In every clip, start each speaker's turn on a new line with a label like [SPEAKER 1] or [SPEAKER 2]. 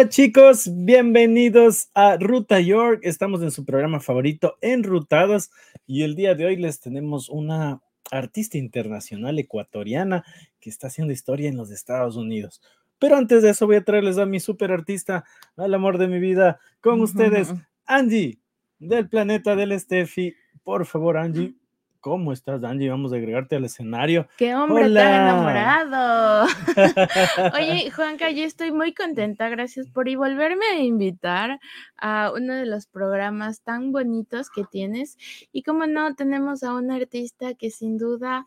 [SPEAKER 1] Hola chicos, bienvenidos a Ruta York. Estamos en su programa favorito, Enrutados, y el día de hoy les tenemos una artista internacional ecuatoriana que está haciendo historia en los Estados Unidos. Pero antes de eso voy a traerles a mi super artista, al amor de mi vida, con ustedes, Angie, del planeta del Steffi. Por favor, Angie, ¿Cómo estás, Angie? Vamos a agregarte al escenario.
[SPEAKER 2] ¡Qué hombre tan enamorado! Oye, Juanca, yo estoy muy contenta. Gracias por y volverme a invitar a uno de los programas tan bonitos que tienes. Y como no, tenemos a un artista que sin duda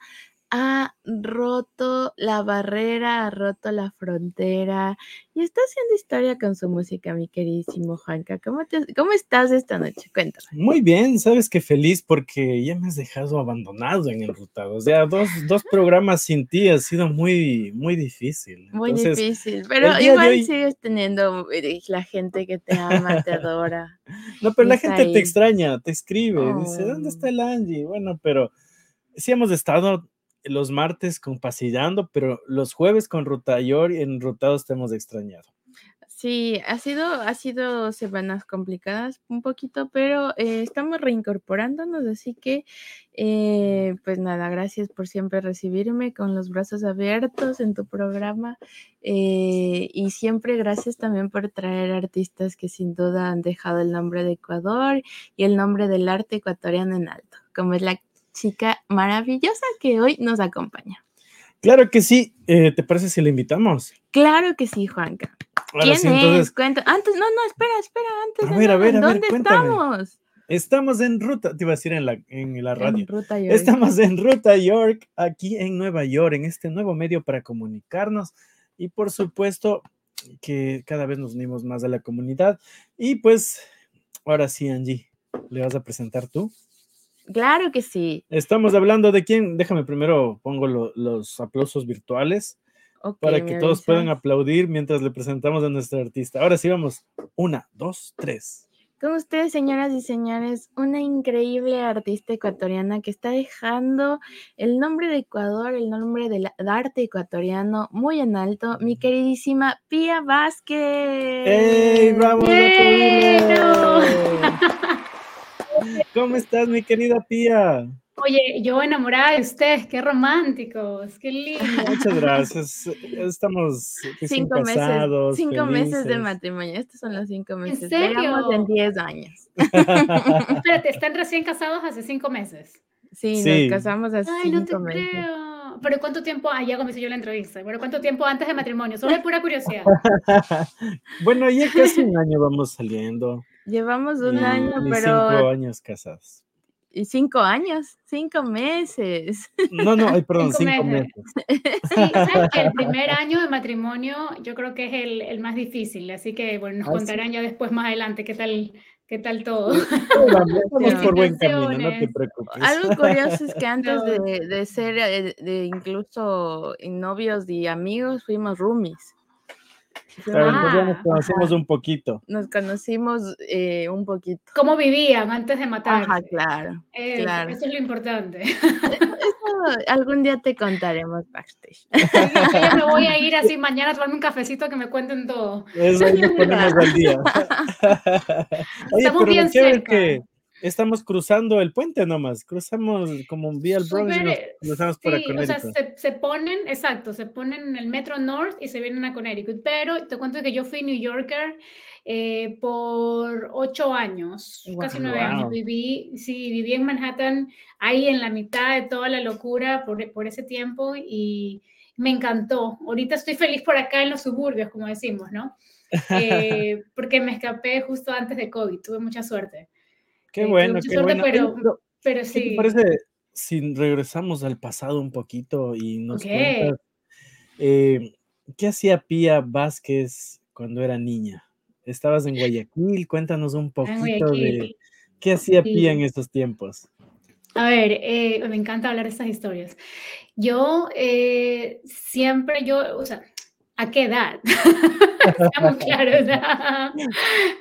[SPEAKER 2] ha roto la barrera, ha roto la frontera y está haciendo historia con su música, mi queridísimo Juanca. ¿Cómo, cómo estás esta noche? Cuéntame.
[SPEAKER 1] Muy bien, sabes que feliz porque ya me has dejado abandonado en Enrutado. O sea, dos, dos programas sin ti ha sido muy, muy difícil.
[SPEAKER 2] Muy difícil, pero igual sigues teniendo eh, la gente que te ama, te adora.
[SPEAKER 1] No, pero la gente te extraña, te escribe, dice, ¿dónde está el Angie? Bueno, pero sí hemos estado los martes con Pasillando, pero los jueves con Rutayor y en Rutados te hemos extrañado.
[SPEAKER 2] Sí, ha sido, ha sido semanas complicadas un poquito, pero eh, estamos reincorporándonos, así que eh, pues nada, gracias por siempre recibirme con los brazos abiertos en tu programa eh, y siempre gracias también por traer artistas que sin duda han dejado el nombre de Ecuador y el nombre del arte ecuatoriano en alto, como es la chica maravillosa que hoy nos acompaña.
[SPEAKER 1] Claro que sí. Eh, ¿Te parece si la invitamos?
[SPEAKER 2] Claro que sí, Juanca. ¿Quién es? Cuenta. Antes, no, no, espera, espera, antes.
[SPEAKER 1] A ver, a ver, a ¿Dónde estamos? Estamos en ruta, te iba a decir en la, en la radio. En ruta York. Estamos en Ruta York, aquí en Nueva York, en este nuevo medio para comunicarnos. Y por supuesto que cada vez nos unimos más a la comunidad. Y pues, ahora sí, Angie, ¿le vas a presentar tú?
[SPEAKER 2] Claro que sí.
[SPEAKER 1] Estamos hablando de quién. Déjame primero pongo los aplausos virtuales para que todos puedan aplaudir mientras le presentamos a nuestra artista. Ahora sí, vamos. Una, dos, tres.
[SPEAKER 2] Con ustedes, señoras y señores, una increíble artista ecuatoriana que está dejando el nombre de Ecuador, el nombre del arte ecuatoriano muy en alto, mi queridísima Pía Vázquez.
[SPEAKER 1] ¡Ey, bravo! ¿Cómo estás, mi querida Pía?
[SPEAKER 3] Oye, yo enamorada de ustedes, qué románticos, qué lindo.
[SPEAKER 1] Muchas gracias. Estamos
[SPEAKER 2] cinco meses, cinco meses de matrimonio. Estos son los cinco meses. ¿En serio? en diez años.
[SPEAKER 3] Espérate, ¿están recién casados hace cinco meses?
[SPEAKER 2] Sí, nos casamos hace
[SPEAKER 3] Ay,
[SPEAKER 2] cinco
[SPEAKER 3] no te Creo. Pero ¿cuánto tiempo? Ah, ya comencé yo la entrevista. Bueno, ¿cuánto tiempo antes de matrimonio? Solo de pura curiosidad.
[SPEAKER 1] bueno, ya casi un año vamos saliendo.
[SPEAKER 2] Llevamos un año, pero.
[SPEAKER 1] Cinco años casados.
[SPEAKER 2] Y cinco años, cinco meses.
[SPEAKER 1] No, no, perdón, cinco, meses.
[SPEAKER 3] Sí, el primer año de matrimonio yo creo que es el, el más difícil, así que bueno, nos ah, contarán ya después más adelante qué tal, qué tal todo.
[SPEAKER 1] Vamos por buen camino, no te preocupes.
[SPEAKER 2] Algo curioso es que antes de, de ser, de, eh, de incluso novios y amigos, fuimos roomies.
[SPEAKER 1] Claro, ya nos conocimos un poquito.
[SPEAKER 2] Nos conocimos eh, un poquito.
[SPEAKER 3] ¿Cómo vivían antes de matar?
[SPEAKER 2] Ajá, claro,
[SPEAKER 3] eso,
[SPEAKER 2] claro.
[SPEAKER 3] Eso es lo importante.
[SPEAKER 2] Eso, algún día te contaremos backstage.
[SPEAKER 3] Yo me voy a ir así mañana a tomarme un cafecito que me cuenten todo.
[SPEAKER 1] Eso ahí nos ponemos al día. Oye,
[SPEAKER 3] Estamos bien cerca.
[SPEAKER 1] Que estamos cruzando el puente nomás, cruzamos como un vía al Bronx y nos cruzamos para
[SPEAKER 3] sí, o sea, se, se, ponen, exacto, se ponen en el Metro North y se vienen a Connecticut, pero te cuento que yo fui New Yorker eh, por ocho años, casi nueve años, viví, sí, viví en Manhattan, ahí en la mitad de toda la locura por, por ese tiempo y me encantó. Ahorita estoy feliz por acá en los suburbios, como decimos, ¿no? Eh, porque me escapé justo antes de COVID, tuve mucha suerte.
[SPEAKER 1] Qué bueno, qué bueno.
[SPEAKER 3] Pero, pero, sí.
[SPEAKER 1] ¿Qué te parece si regresamos al pasado un poquito y nos cuentas eh, qué hacía Pía Vázquez cuando era niña? estabas en Guayaquil, cuéntanos un poquito de qué hacía Pía en estos tiempos.
[SPEAKER 3] A ver, eh, me encanta hablar de estas historias. Yo eh, siempre, yo, o sea, ¿a qué edad? Estamos claros,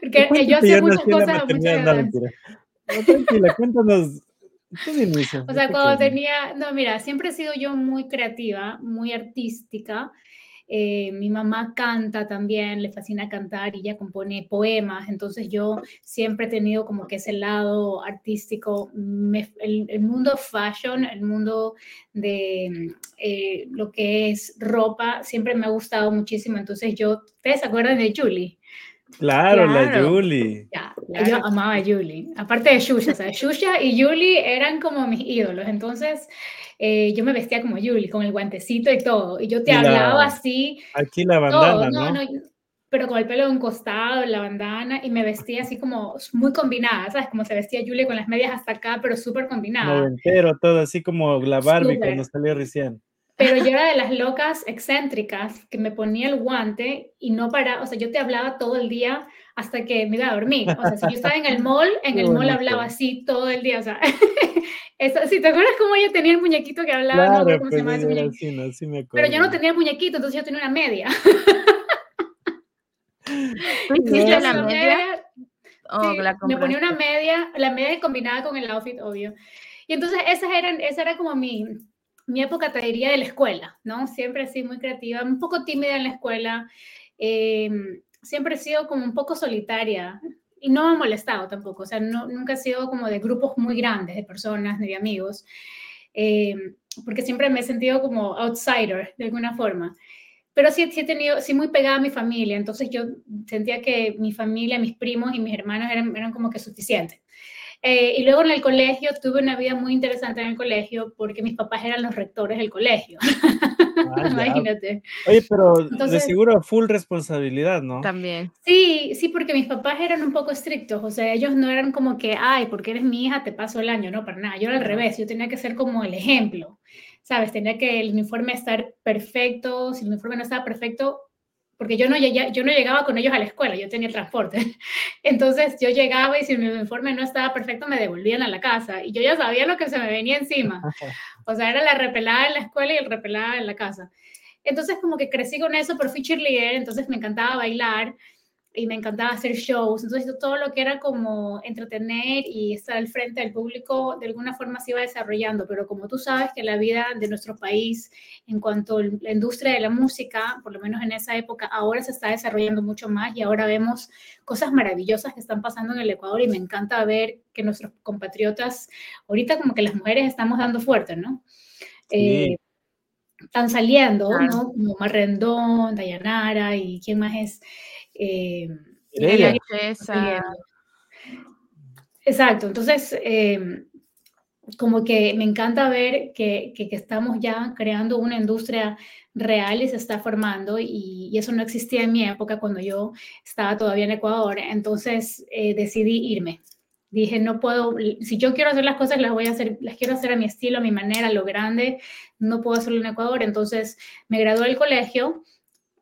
[SPEAKER 3] Porque yo hacía muchas cosas a muchas edades.
[SPEAKER 1] No, tranquila, cuéntanos.
[SPEAKER 3] O sea, cuando tenía, no, mira, siempre he sido yo muy creativa, muy artística. Eh, mi mamá canta también, le fascina cantar y ella compone poemas, entonces yo siempre he tenido como que ese lado artístico, el, mundo fashion, el mundo de eh, lo que es ropa, siempre me ha gustado muchísimo, entonces yo, ¿ustedes se acuerdan de Julie?
[SPEAKER 1] Claro, la Julie.
[SPEAKER 3] Yo amaba a Julie. Aparte de Shusha, o sea, Shusha y Julie eran como mis ídolos. Entonces, eh, yo me vestía como Julie, con el guantecito y todo. Y yo te hablaba así.
[SPEAKER 1] Aquí la bandana, ¿no? no,
[SPEAKER 3] pero con el pelo de un costado, la bandana, y me vestía así como muy combinada, ¿sabes? Como se vestía Julie con las medias hasta acá, pero súper combinada.
[SPEAKER 1] Noventero, todo así como la Barbie cuando salió recién.
[SPEAKER 3] Pero yo era de las locas excéntricas que me ponía el guante y no para, o sea, yo te hablaba todo el día hasta que me iba a dormir. O sea, si yo estaba en el mall, en el mall hablaba así todo el día. O sea, si te acuerdas cómo ella tenía el muñequito que hablaba, no cómo se pues, llama ese muñequito. Sí, me Pero yo no tenía el muñequito, entonces yo tenía una media.
[SPEAKER 2] ¿Hiciste la media?
[SPEAKER 3] Oh, me ponía una media, la media combinada con el outfit, obvio. Y entonces esas eran, esa era como mi, mi época, te diría, de la escuela, ¿no? Siempre sido muy creativa, un poco tímida en la escuela, em, siempre he sido como un poco solitaria y no me ha molestado tampoco, o sea, no, nunca he sido como de grupos muy grandes de personas ni de amigos, em, porque siempre me he sentido como outsider de alguna forma. Pero sí, sí he tenido, sí muy pegada a mi familia, entonces yo sentía que mi familia, mis primos y mis hermanos eran, eran como que suficientes. Eh, y luego en el colegio tuve una vida muy interesante en el colegio porque mis papás eran los rectores del colegio. Ah, Imagínate.
[SPEAKER 1] Oye, pero de seguro full responsabilidad, ¿no?
[SPEAKER 2] También.
[SPEAKER 3] Sí, sí, porque mis papás eran un poco estrictos, o sea, ellos no eran como que, ay, porque eres mi hija, te paso el año, no, para nada. Yo era al revés, yo tenía que ser como el ejemplo, ¿sabes? Tenía que el uniforme estar perfecto, si el uniforme no estaba perfecto, porque yo no, yo no llegaba con ellos a la escuela, yo tenía transporte. Entonces yo llegaba y si mi uniforme no estaba perfecto me devolvían a la casa y yo ya sabía lo que se me venía encima. O sea, era la repelada en la escuela y el repelada en la casa. Entonces como que crecí con eso, pero fui cheerleader, entonces me encantaba bailar y me encantaba hacer shows. Entonces, todo lo que era como entretener y estar al frente del público, de alguna forma se iba desarrollando. Pero como tú sabes que la vida de nuestro país, en cuanto a la industria de la música, por lo menos en esa época, ahora se está desarrollando mucho más y ahora vemos cosas maravillosas que están pasando en el Ecuador y me encanta ver que nuestros compatriotas, ahorita como que las mujeres estamos dando fuerte, ¿no? Eh, están saliendo, ¿no? Como Marrendón, Dayanara y quién más es. Eh, Exacto, entonces eh, como que me encanta ver que, que, estamos ya creando una industria real y se está formando y, y, eso no existía en mi época cuando yo estaba todavía en Ecuador, entonces eh, decidí irme. Dije, no puedo, si yo quiero hacer las cosas, las voy a hacer, las quiero hacer a mi estilo, a mi manera, a lo grande, no puedo hacerlo en Ecuador, entonces me gradué del colegio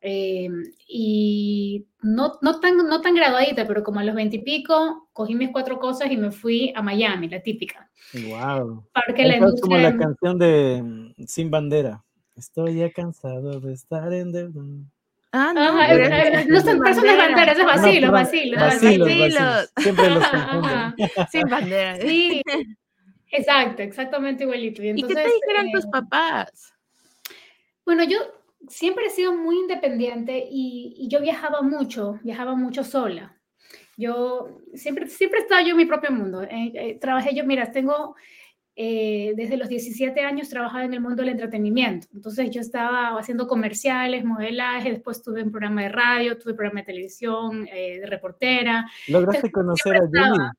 [SPEAKER 3] eh, y no, no, tan, no tan graduadita, pero como a los veintipico, cogí mis cuatro cosas y me fui a Miami, la típica.
[SPEAKER 1] Wow. Porque la industria... como la canción de mm, Sin Bandera. Estoy ya cansado de estar en deuda.
[SPEAKER 3] Ah, no, Ajá, no son personas banderas, es vacilo, vacilo.
[SPEAKER 1] Vacilo, Siempre los confunden.
[SPEAKER 2] Sin bandera.
[SPEAKER 3] Sí, exacto, exactamente igualito.
[SPEAKER 2] Y, entonces, ¿Y qué te dijeron tus eh, papás?
[SPEAKER 3] Bueno, yo siempre he sido muy independiente y, yo viajaba mucho, viajaba mucho sola. Yo siempre, siempre he estado yo en mi propio mundo. Eh, eh, trabajé yo, mira, tengo eh, desde los 17 años trabajaba en el mundo del entretenimiento. Entonces yo estaba haciendo comerciales, modelaje, después tuve un programa de radio, tuve un programa de televisión, de reportera.
[SPEAKER 1] ¿Lograste conocer a Julie?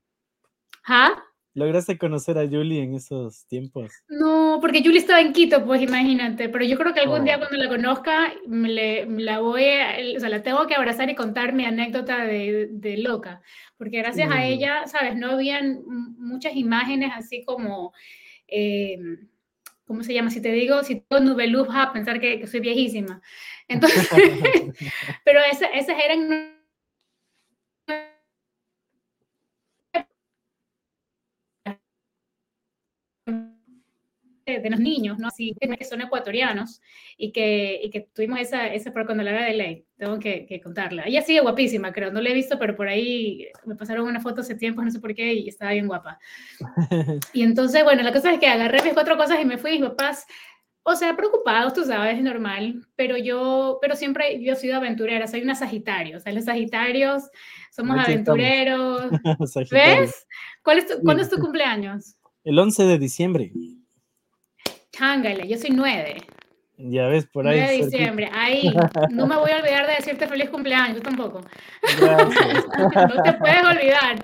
[SPEAKER 3] ¿Ah?
[SPEAKER 1] ¿Lograste conocer a Julie en esos tiempos?
[SPEAKER 3] No, porque Julie estaba en Quito, pues imagínate, pero yo creo que algún día oh. cuando la conozca, me, la voy a, o sea, la tengo que abrazar y contar mi anécdota de, de loca, porque gracias a ella, sabes, no habían muchas imágenes así como, eh, ¿cómo se llama? Si te digo, si tengo Nubeluz, vas a pensar que, soy viejísima. Entonces, pero esas, esas eran de los niños, ¿no? Así que son ecuatorianos y que, y que tuvimos esa, esa, pero cuando la vea de ley, tengo que, que, contarla. Ella sigue guapísima, creo, no la he visto, pero por ahí me pasaron una foto hace tiempo, no sé por qué, y estaba bien guapa. Y entonces, bueno, la cosa es que agarré mis cuatro cosas y me fui, mis papás, o sea, preocupados, tú sabes, es normal, pero yo, pero siempre yo he sido aventurera, soy una Sagitario, o sea, los Sagitarios somos aventureros. ¿Ves? ¿Cuál es tu, ¿Cuándo es tu cumpleaños?
[SPEAKER 1] El 11 de diciembre.
[SPEAKER 3] Chángale, yo soy 9.
[SPEAKER 1] Ya ves, por ahí.
[SPEAKER 3] 9 de diciembre, ahí. No me voy a olvidar de decirte feliz cumpleaños, yo tampoco. no te puedes olvidar.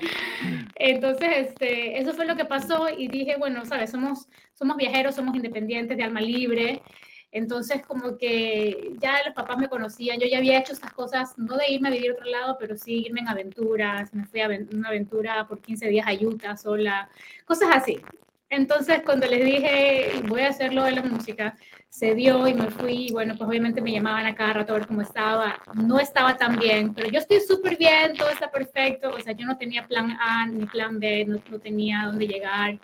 [SPEAKER 3] Entonces, este, eso fue lo que pasó y dije, bueno, sabes, somos, somos viajeros, somos independientes, de alma libre. Entonces, como que ya los papás me conocían, yo ya había hecho estas cosas, no de irme a vivir a otro lado, pero sí irme en aventuras, me fui a una aventura por 15 días a Utah sola, cosas así. Entonces, cuando les dije, voy a hacerlo de la música, se dio y me fui, y bueno, pues obviamente me llamaban a cada rato a ver cómo estaba, no estaba tan bien, pero yo estoy súper bien, todo está perfecto, o sea, yo no tenía plan A ni plan B, no, no tenía dónde llegar,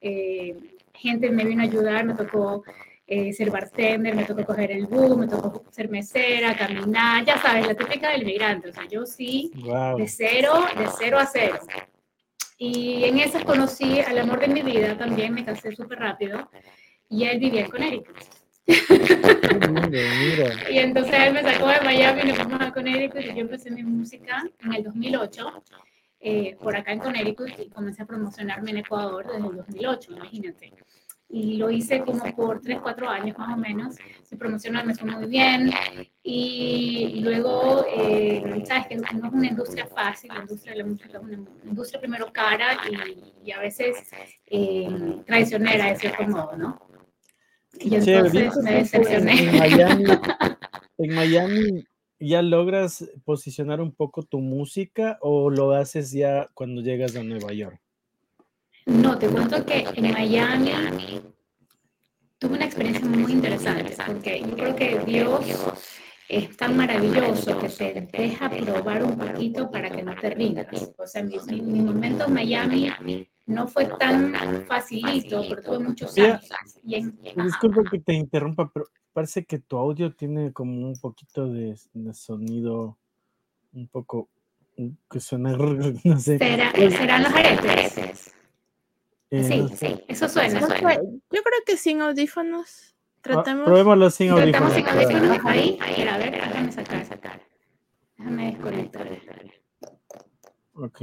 [SPEAKER 3] eh, gente me vino a ayudar, me tocó eh, ser bartender, me tocó coger el bus, me tocó ser mesera, caminar, ya sabes, la típica del inmigrante. O sea, yo sí, de cero, de cero a cero. Y en esas conocí al amor de mi vida, también me casé súper rápido, y él vivía en Connecticut. y entonces él me sacó de Miami y nos fuimos a Connecticut y yo empecé mi música en el 2008 eh, por acá en Connecticut y comencé a promocionarme en Ecuador desde el 2008, imagínate y lo hice como por 3, 4 años más o menos. Se promocionó, me fue muy bien. Y luego, eh, sabes que no es una industria fácil, la industria de la música es una industria primero cara y, a veces eh, traicionera de cierto modo, ¿no? Y entonces me decepcioné.
[SPEAKER 1] En Miami, en Miami ya logras posicionar un poco tu música o lo haces ya cuando llegas a Nueva York?
[SPEAKER 3] No, te cuento que en Miami tuve una experiencia muy interesante, porque yo creo que Dios es tan maravilloso que te deja probar un poquito para que no te rindas. O sea, mi, mi momento en Miami no fue tan facilito, pero tuve muchos años.
[SPEAKER 1] Disculpa que te interrumpa, pero parece que tu audio tiene como un poquito de, sonido un poco que suena, no sé.
[SPEAKER 3] ¿Serán los aretes? Sí, eh, sí, eso suena, suena.
[SPEAKER 2] Yo creo que sin audífonos.
[SPEAKER 1] Ah, tratemos. probémoslo sin audífonos.
[SPEAKER 3] sin audífonos. Ahí, ahí, a ver, déjame sacar, sacar. Déjame desconectar.
[SPEAKER 1] Ok.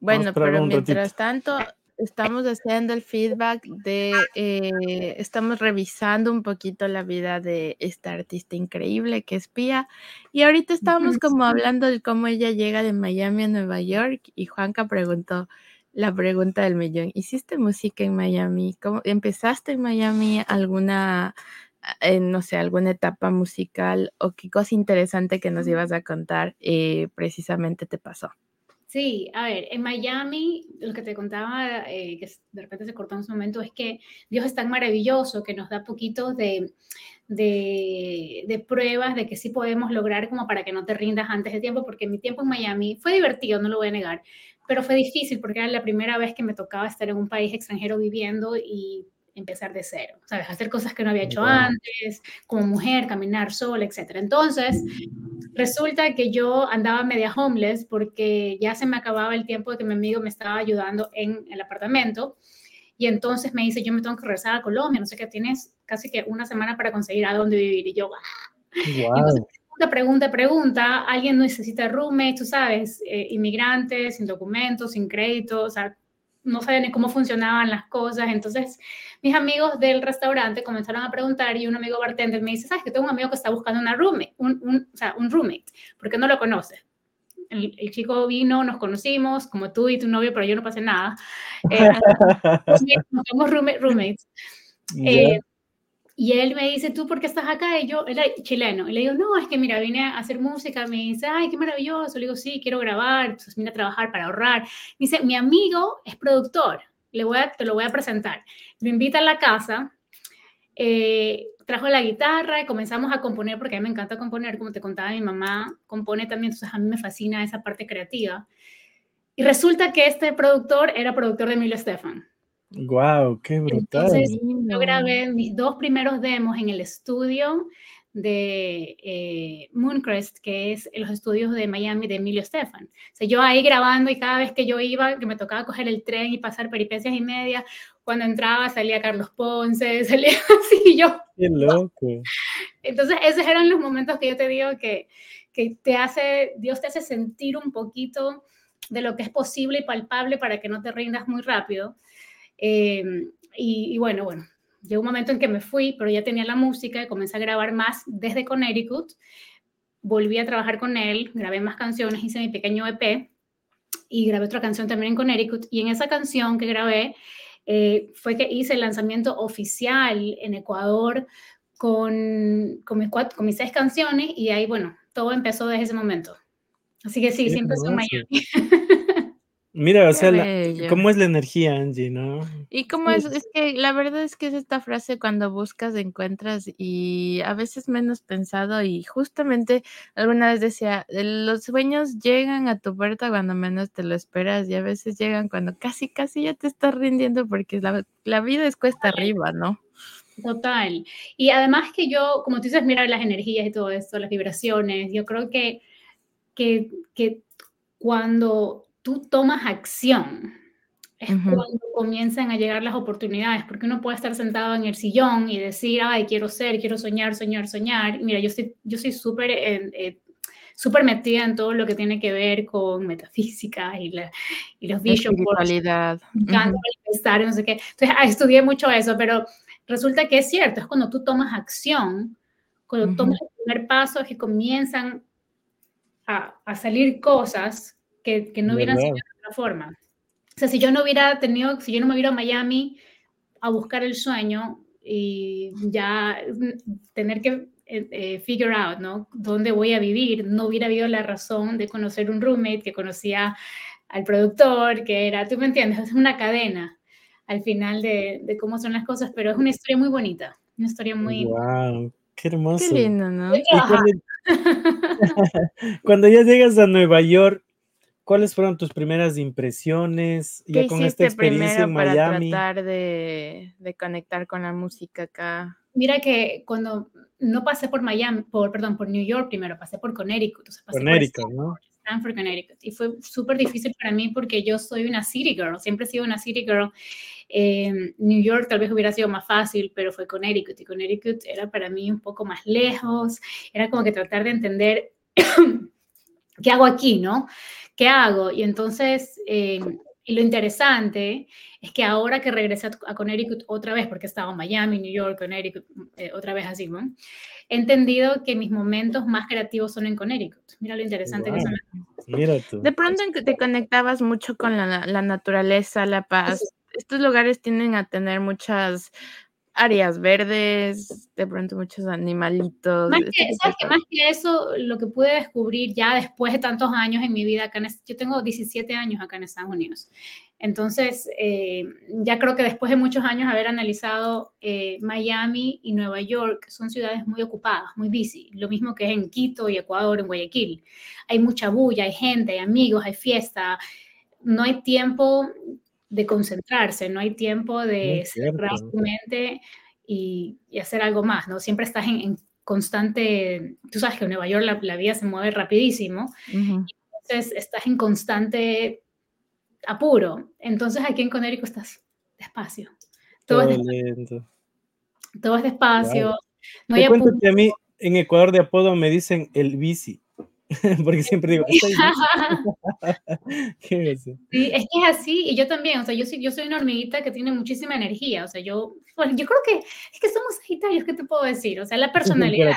[SPEAKER 2] Bueno, pero mientras tanto, estamos haciendo el feedback de, eh, estamos revisando un poquito la vida de esta artista increíble que es Pia. Y ahorita estábamos como hablando de cómo ella llega de Miami a Nueva York y Juanca preguntó, la pregunta del millón. ¿Hiciste música en Miami? ¿Cómo, ¿Empezaste en Miami alguna, eh, no sé, alguna etapa musical o qué cosa interesante que nos ibas a contar eh, precisamente te pasó?
[SPEAKER 3] Sí, a ver, en Miami, lo que te contaba, eh, que de repente se cortó en su momento, es que Dios es tan maravilloso que nos da poquitos de, de, de, pruebas de que sí podemos lograr como para que no te rindas antes de tiempo, porque mi tiempo en Miami fue divertido, no lo voy a negar, pero fue difícil porque era la primera vez que me tocaba estar en un país extranjero viviendo y empezar de cero, ¿sabes? Hacer cosas que no había hecho antes, como mujer, caminar sola, etc. Entonces, resulta que yo andaba media homeless porque ya se me acababa el tiempo de que mi amigo me estaba ayudando en el apartamento. Y entonces me dice, yo me tengo que regresar a Colombia, no sé qué, tienes casi que una semana para conseguir a dónde vivir. Y yo, wow pregunta, pregunta, alguien necesita roommate, tú sabes, eh, inmigrantes, sin documentos, sin crédito, o sea, no sabían ni cómo funcionaban las cosas. Entonces, mis amigos del restaurante comenzaron a preguntar y un amigo bartender me dice, ¿sabes que tengo un amigo que está buscando una roommate, un, o sea, un roommate? ¿Por qué no lo conoces? El, chico vino, nos conocimos, como tú y tu novio, pero yo no pasé nada. Eh, somos roommates. Eh, y él me dice, ¿tú por qué estás acá? Y yo, él es chileno. Y le digo, no, es que mira, vine a hacer música. Me dice, ay, qué maravilloso. Le digo, sí, quiero grabar. Pues vine a trabajar para ahorrar. Me dice, mi amigo es productor. Le voy a, te lo voy a presentar. Me invita a la casa. Eh, trajo la guitarra y comenzamos a componer, porque a mí me encanta componer, como te contaba mi mamá, compone también, entonces a mí me fascina esa parte creativa. Y resulta que este productor era productor de Emilio Estefan.
[SPEAKER 1] Wow, qué brutal.
[SPEAKER 3] Entonces, yo grabé mis dos primeros demos en el estudio de eh, Mooncrest, que es los estudios de Miami de Emilio Stefan. O sea, yo ahí grabando y cada vez que yo iba, que me tocaba coger el tren y pasar peripecias y media, cuando entraba salía Carlos Ponce, salía así yo.
[SPEAKER 1] Qué loco.
[SPEAKER 3] Entonces, esos eran los momentos que yo te digo que, que te hace, Dios te hace sentir un poquito de lo que es posible y palpable para que no te rindas muy rápido. Em, y, bueno, bueno, llegó un momento en que me fui, pero ya tenía la música y comencé a grabar más desde Connecticut. Volví a trabajar con él, grabé más canciones, hice mi pequeño EP y grabé otra canción también en Connecticut. Y en esa canción que grabé eh, fue que hice el lanzamiento oficial en Ecuador con, con, mis con mis seis canciones y ahí, bueno, todo empezó desde ese momento. Así que sí, siempre soy Miami.
[SPEAKER 1] Mira, o sea, cómo es la energía, Angie, ¿no?
[SPEAKER 2] Y cómo es, es que la verdad es que es esta frase cuando buscas, encuentras y a veces menos pensado y justamente alguna vez decía, los sueños llegan a tu puerta cuando menos te lo esperas y a veces llegan cuando casi, casi ya te estás rindiendo porque la, la vida es cuesta arriba, ¿no?
[SPEAKER 3] Total. Y además que yo, como tú dices, mira las energías y todo esto, las vibraciones, yo creo que, que, que cuando tú tomas acción, es cuando comienzan a llegar las oportunidades, porque uno puede estar sentado en el sillón y decir, ay, quiero ser, quiero soñar, soñar, soñar. mira, yo, estoy, yo soy súper eh, súper metida en todo lo que tiene que ver con metafísica y, la, y los vision boards. Encanta no sé qué. Entonces, ah, estudié mucho eso, pero resulta que es cierto, es cuando tú tomas acción, cuando tomas el primer paso, es que comienzan a, a salir cosas que, no hubieran sido de otra forma. O sea, si yo no hubiera tenido, si yo no me hubiera a Miami a buscar el sueño y ya tener que eh, eh, figure out, ¿no? ¿Dónde voy a vivir? No hubiera habido la razón de conocer un roommate que conocía al productor, que era, tú me entiendes, es una cadena al final de, de cómo son las cosas, pero es una historia muy bonita, una historia muy...
[SPEAKER 1] ¡Wow! ¡Qué hermoso!
[SPEAKER 2] Qué lindo, ¿no?
[SPEAKER 1] cuando ya llegas a Nueva York, ¿Cuáles fueron tus primeras impresiones
[SPEAKER 2] ya con esta experiencia en Miami? Para tratar de, de, conectar con la música acá.
[SPEAKER 3] Mira que cuando no pasé por Miami, por perdón, por New York primero, pasé por Connecticut, o sea, pasé
[SPEAKER 1] Connecticut, por ¿no?
[SPEAKER 3] Stanford, Connecticut, y fue súper difícil para mí porque yo soy una city girl, siempre he sido una city girl. Eh, New York tal vez hubiera sido más fácil, pero fue Connecticut y Connecticut era para mí un poco más lejos, era como que tratar de entender qué hago aquí, ¿no? ¿qué hago? Y entonces, eh, y lo interesante es que ahora que regresé a, Connecticut otra vez, porque he estado en Miami, New York, Connecticut, eh, otra vez así, ¿no? He entendido que mis momentos más creativos son en Connecticut. Mira lo interesante que son.
[SPEAKER 1] Mira tú.
[SPEAKER 2] De pronto te conectabas mucho con la, la naturaleza, la paz. Estos lugares tienden a tener muchas áreas verdes, de pronto muchos animalitos.
[SPEAKER 3] Más que, ¿sabes que más que eso, lo que pude descubrir ya después de tantos años en mi vida acá en, yo tengo 17 años acá en Estados Unidos. Entonces, eh, ya creo que después de muchos años haber analizado eh, Miami y Nueva York, son ciudades muy ocupadas, muy busy, lo mismo que es en Quito y Ecuador, en Guayaquil. Hay mucha bulla, hay gente, hay amigos, hay fiesta, no hay tiempo de concentrarse, no hay tiempo de cerrar su mente y, hacer algo más, ¿no? Siempre estás en, constante, tú sabes que en Nueva York la, vida se mueve rapidísimo, entonces estás en constante apuro. Entonces aquí en Conérico estás despacio. Todo, es despacio. Todo es despacio.
[SPEAKER 1] No hay que a mí en Ecuador de apodo me dicen el bici. Porque siempre digo,
[SPEAKER 3] ¿Qué es eso? Sí, es que es así, y yo también, o sea, yo soy, yo soy una hormiguita que tiene muchísima energía, o sea, yo, bueno, yo creo que es que somos sagitarios, ¿qué te puedo decir? O sea, la personalidad.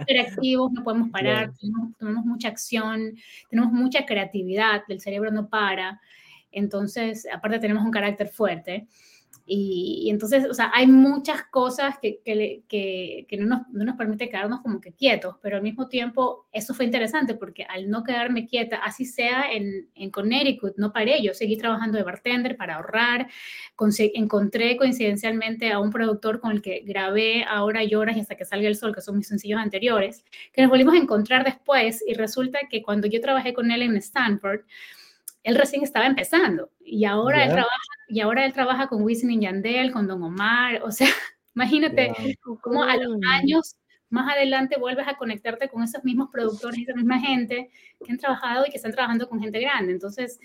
[SPEAKER 3] Interactivos, no podemos parar, tenemos, mucha acción, tenemos mucha creatividad, el cerebro no para, entonces, aparte tenemos un carácter fuerte. Y, entonces, o sea, hay muchas cosas que, que, que, no, nos, no, nos, permite quedarnos como que quietos, pero al mismo tiempo eso fue interesante porque al no quedarme quieta, así sea en, en Connecticut, no paré, yo seguí trabajando de bartender para ahorrar, encontré coincidencialmente a un productor con el que grabé Ahora lloras y hasta que salga el sol, que son mis sencillos anteriores, que nos volvimos a encontrar después y resulta que cuando yo trabajé con él en Stanford, él recién estaba empezando y ahora, él, trabaja, y ahora él trabaja con Wisin y Yandel, con Don Omar, o sea, imagínate cómo a los años más adelante vuelves a conectarte con esos mismos productores y esa misma gente que han trabajado y que están trabajando con gente grande. Entonces,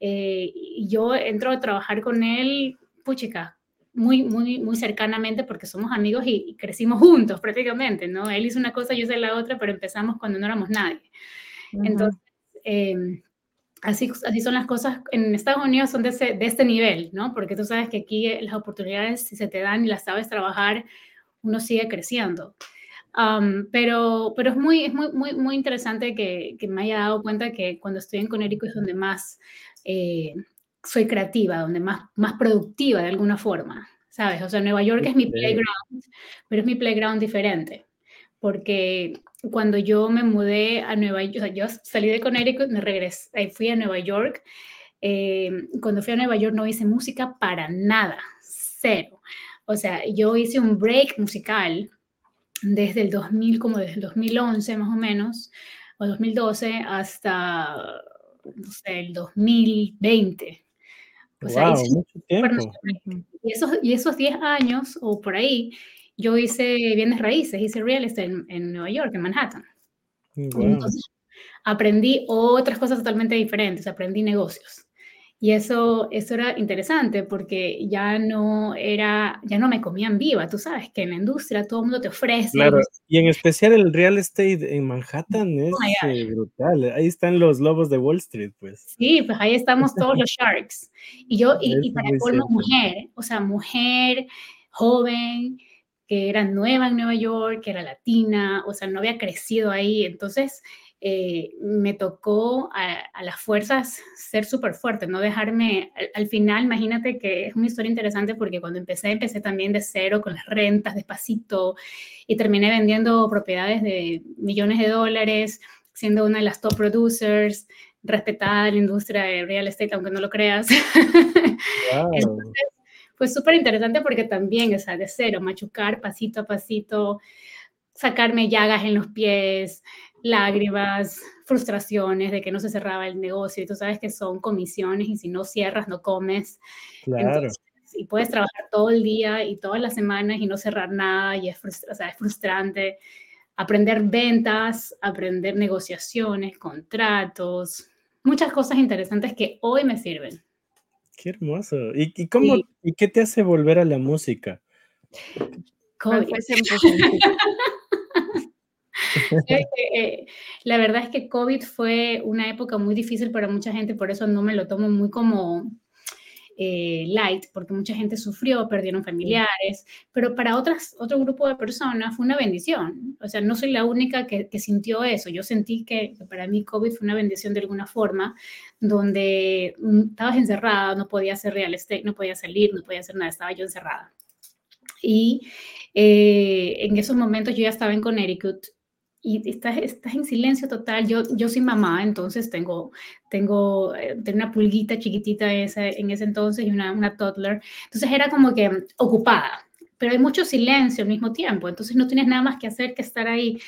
[SPEAKER 3] eh, yo entro a trabajar con él, puchica, muy, muy, muy cercanamente porque somos amigos y, crecimos juntos prácticamente, ¿no? Él hizo una cosa, yo hice la otra, pero empezamos cuando no éramos nadie. Entonces, eh, así, así son las cosas en Estados Unidos, son de, de, este nivel, ¿no? Porque tú sabes que aquí las oportunidades, si se te dan y las sabes trabajar, uno sigue creciendo. pero, pero es muy, es muy, muy, muy interesante que, que, me haya dado cuenta que cuando estoy en Connecticut es donde más eh, soy creativa, donde más, más productiva de alguna forma, ¿sabes? O sea, Nueva York es mi playground, pero es mi playground diferente, porque cuando yo me mudé a Nueva York, o sea, yo salí de Connecticut, me regresé, fui a Nueva York, eh, cuando fui a Nueva York no hice música para nada, cero. O sea, yo hice un break musical desde el 2000, como desde el 2011 más o menos, o 2012 hasta, no sé, el 2020.
[SPEAKER 1] O sea, mucho tiempo.
[SPEAKER 3] Y esos, y esos 10 años o por ahí, yo hice bienes raíces, hice real estate en, Nueva York, en Manhattan. Entonces, aprendí otras cosas totalmente diferentes, aprendí negocios. Y eso, eso era interesante porque ya no era, ya no me comían viva. Tú sabes que en la industria todo el mundo te ofrece.
[SPEAKER 1] Claro, y en especial el real estate en Manhattan es oh eh, brutal. Ahí están los lobos de Wall Street, pues.
[SPEAKER 3] Sí, pues ahí estamos todos los sharks. Y yo, y, y para colmo, mujer, o sea, mujer joven, que era nueva en Nueva York, que era latina, o sea, no había crecido ahí. Entonces, eh, me tocó a, las fuerzas ser súper fuerte, no dejarme, al, final, imagínate que es una historia interesante porque cuando empecé, empecé también de cero con las rentas, despacito, y terminé vendiendo propiedades de millones de dólares, siendo una de las top producers, respetada en la industria de real estate, aunque no lo creas. Entonces, fue súper interesante porque también, o sea, de cero, machucar pasito a pasito, sacarme llagas en los pies, lágrimas, frustraciones de que no se cerraba el negocio y tú sabes que son comisiones y si no cierras no comes. Claro. y puedes trabajar todo el día y todas las semanas y no cerrar nada y es, o sea, es frustrante. Aprender ventas, aprender negociaciones, contratos, muchas cosas interesantes que hoy me sirven.
[SPEAKER 1] Qué hermoso. ¿Y, y cómo, y qué te hace volver a la música?
[SPEAKER 3] Eh, la verdad es que COVID fue una época muy difícil para mucha gente, por eso no me lo tomo muy como eh, light, porque mucha gente sufrió, perdieron familiares, pero para otras, otro grupo de personas fue una bendición. O sea, no soy la única que, sintió eso. Yo sentí que, para mí COVID fue una bendición de alguna forma, donde mm, estabas encerrada, no podía hacer real estate, no podía salir, no podía hacer nada, estaba yo encerrada. Y eh, en esos momentos yo ya estaba en Connecticut y estás, estás en silencio total. Yo, yo soy mamá, entonces tengo, tengo, eh, tengo una pulguita chiquitita esa, en ese entonces y una, una toddler. Entonces era como que ocupada, pero hay mucho silencio al mismo tiempo, entonces no tienes nada más que hacer que estar ahí.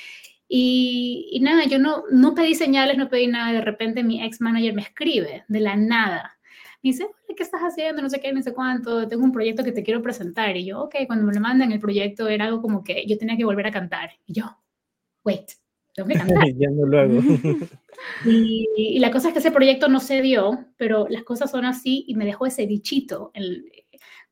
[SPEAKER 3] Y, y nada, yo no, no pedí señales, no pedí nada, de repente mi ex manager me escribe de la nada. Me dice, ¿qué estás haciendo? No sé qué, no sé cuánto, tengo un proyecto que te quiero presentar. Y yo, ok, cuando me lo mandan el proyecto era algo como que yo tenía que volver a cantar. Y yo, wait, tengo que cantar.
[SPEAKER 1] ya no lo hago.
[SPEAKER 3] y, la cosa es que ese proyecto no se dio, pero las cosas son así y me dejó ese bichito, el,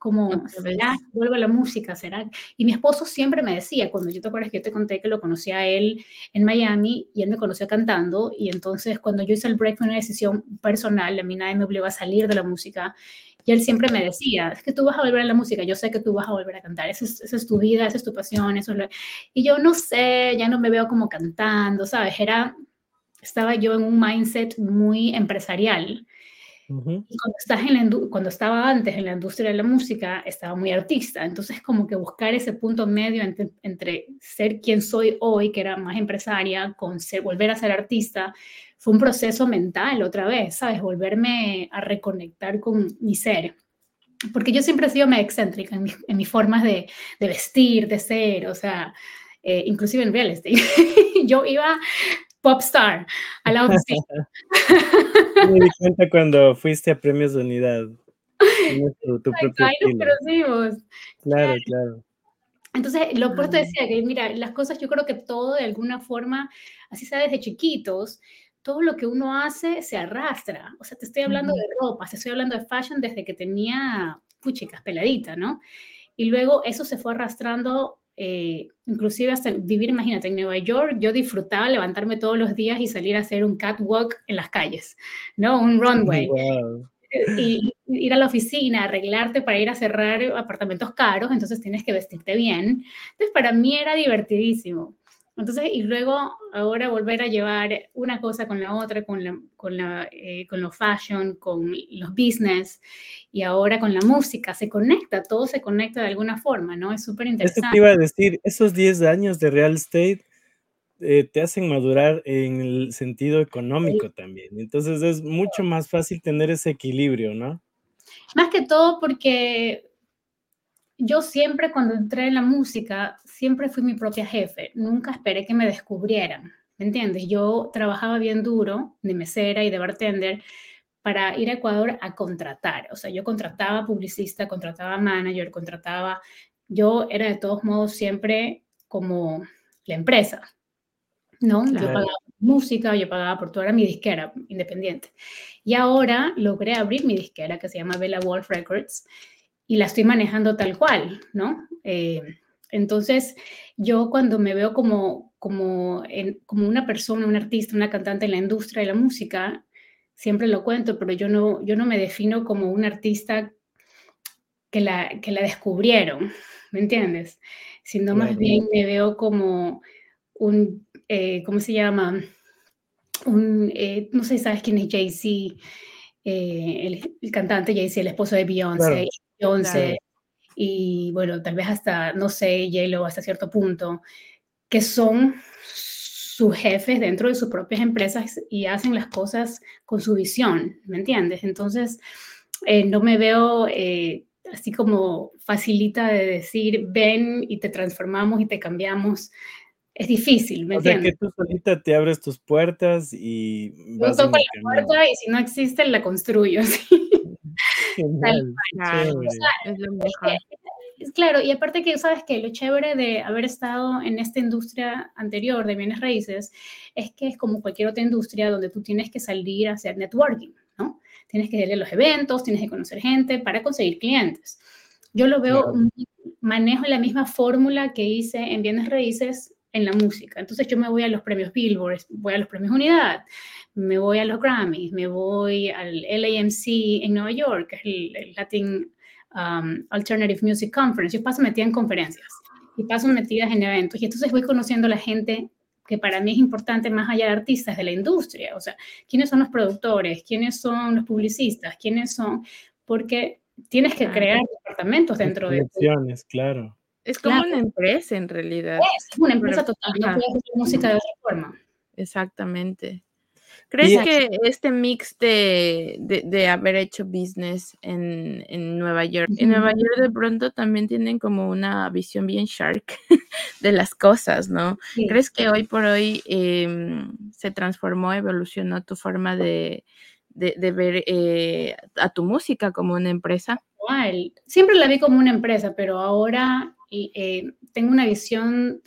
[SPEAKER 3] como, ¿será? Vuelvo a la música, ¿será? Y mi esposo siempre me decía, cuando yo te acuerdas que yo te conté que lo conocí a él en Miami y él me conoció cantando, y entonces cuando yo hice el break fue una decisión personal, a mí nadie me obligó a salir de la música, y él siempre me decía, es que tú vas a volver a la música, yo sé que tú vas a volver a cantar, esa es, tu vida, esa es tu pasión, eso es lo... Y yo no sé, ya no me veo como cantando, ¿sabes? Era, estaba yo en un mindset muy empresarial. Y cuando, estás en la cuando estaba antes en la industria de la música, estaba muy artista. Entonces, como que buscar ese punto medio entre, entre ser quien soy hoy, que era más empresaria, con ser, volver a ser artista, fue un proceso mental otra vez, ¿sabes? Volverme a reconectar con mi ser. Porque yo siempre he sido medio excéntrica en, mis formas de, de, vestir, de ser, o sea, eh, inclusive en real estate. yo iba pop star a la oficina.
[SPEAKER 1] me di cuenta cuando fuiste a Premios de Unidad. Tu, tu propio
[SPEAKER 3] Claro, claro. Entonces, lo opuesto decía que, mira, las cosas yo creo que todo de alguna forma, así sea desde chiquitos, todo lo que uno hace se arrastra. O sea, te estoy hablando de ropa, te estoy hablando de fashion desde que tenía puchicas peladita, ¿no? Y luego eso se fue arrastrando, eh, inclusive hasta vivir, imagínate, en Nueva York, yo disfrutaba levantarme todos los días y salir a hacer un catwalk en las calles, ¿no? Un runway. Y, ir a la oficina, arreglarte para ir a cerrar apartamentos caros, entonces tienes que vestirte bien. Entonces, para mí era divertidísimo. Entonces, y luego ahora volver a llevar una cosa con la otra, con, la, con, la, eh, con lo fashion, con los business y ahora con la música, se conecta, todo se conecta de alguna forma, ¿no? Es súper interesante.
[SPEAKER 1] Eso te iba a decir, esos 10 años de real estate eh, te hacen madurar en el sentido económico también. Entonces es mucho más fácil tener ese equilibrio, ¿no?
[SPEAKER 3] Más que todo porque yo siempre cuando entré en la música, siempre fui mi propia jefe, nunca esperé que me descubrieran, ¿me entiendes? Yo trabajaba bien duro de mesera y de bartender para ir a Ecuador a contratar, o sea, yo contrataba publicista, contrataba manager, contrataba, yo era de todos modos siempre como la empresa, ¿no? Yo pagaba música, yo pagaba por toda mi disquera independiente. Y ahora logré abrir mi disquera que se llama Bella Wolf Records y la estoy manejando tal cual, ¿no? Eh, entonces, yo cuando me veo como, como, como una persona, un artista, una cantante en la industria de la música, siempre lo cuento, pero yo no, yo no me defino como un artista que la, que la descubrieron, ¿me entiendes? Sino más bien me veo como un, eh, ¿cómo se llama? Un, eh, no sé, ¿sabes quién es Jay-Z? Eh, el, cantante Jay-Z, el esposo de Beyoncé, Beyoncé y bueno, tal vez hasta, no sé, J-Lo hasta cierto punto, que son sus jefes dentro de sus propias empresas y hacen las cosas con su visión, ¿me entiendes? Entonces, no me veo así como facilita de decir, ven y te transformamos y te cambiamos es difícil, ¿me o sea, que
[SPEAKER 1] tú solita te abres tus puertas y
[SPEAKER 3] vas Yo toco la puerta y si no existe, la construyo. es claro, y aparte que sabes que lo chévere de haber estado en esta industria anterior de bienes raíces es que es como cualquier otra industria donde tú tienes que salir a hacer networking, ¿no? Tienes que ir a los eventos, tienes que conocer gente para conseguir clientes. Yo lo veo, manejo la misma fórmula que hice en bienes raíces en la música. Entonces yo me voy a los premios Billboard, voy a los premios Unidad, me voy a los Grammys, me voy al LAMC en Nueva York, que es el, Latin um, Alternative Music Conference. Yo paso metida en conferencias y paso metida en eventos y entonces voy conociendo a la gente que para mí es importante más allá de artistas de la industria, o sea, quiénes son los productores, quiénes son los publicistas, quiénes son, porque tienes que crear departamentos dentro de...
[SPEAKER 1] Claro.
[SPEAKER 2] Es como una empresa en realidad.
[SPEAKER 3] Es una empresa total, no puedes hacer música de otra forma.
[SPEAKER 2] Exactamente. ¿Crees que este mix de, de, haber hecho business en, en Nueva York, en Nueva York de pronto también tienen como una visión bien shark de las cosas, ¿no? ¿Crees que hoy por hoy em, se transformó, evolucionó tu forma de, de, ver eh, a tu música como una empresa?
[SPEAKER 3] Siempre la vi como una empresa, pero ahora eh, tengo una visión,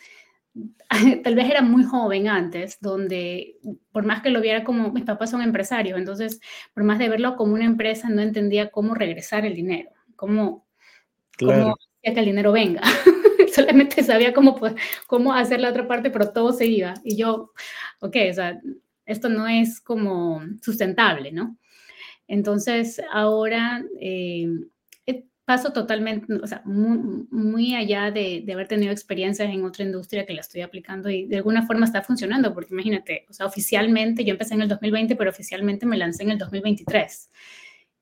[SPEAKER 3] tal vez era muy joven antes, donde por más que lo viera como, mis papás son empresarios, entonces por más de verlo como una empresa, no entendía cómo regresar el dinero, cómo, cómo hacía que el dinero venga. Solamente sabía cómo, cómo hacer la otra parte, pero todo se iba. Y yo, ok, o sea, esto no es como sustentable, ¿no? Entonces, ahora eh, paso totalmente, o sea, muy, allá de, haber tenido experiencias en otra industria que la estoy aplicando y de alguna forma está funcionando, porque imagínate, o sea, oficialmente yo empecé en el 2020, pero oficialmente me lancé en el 2023.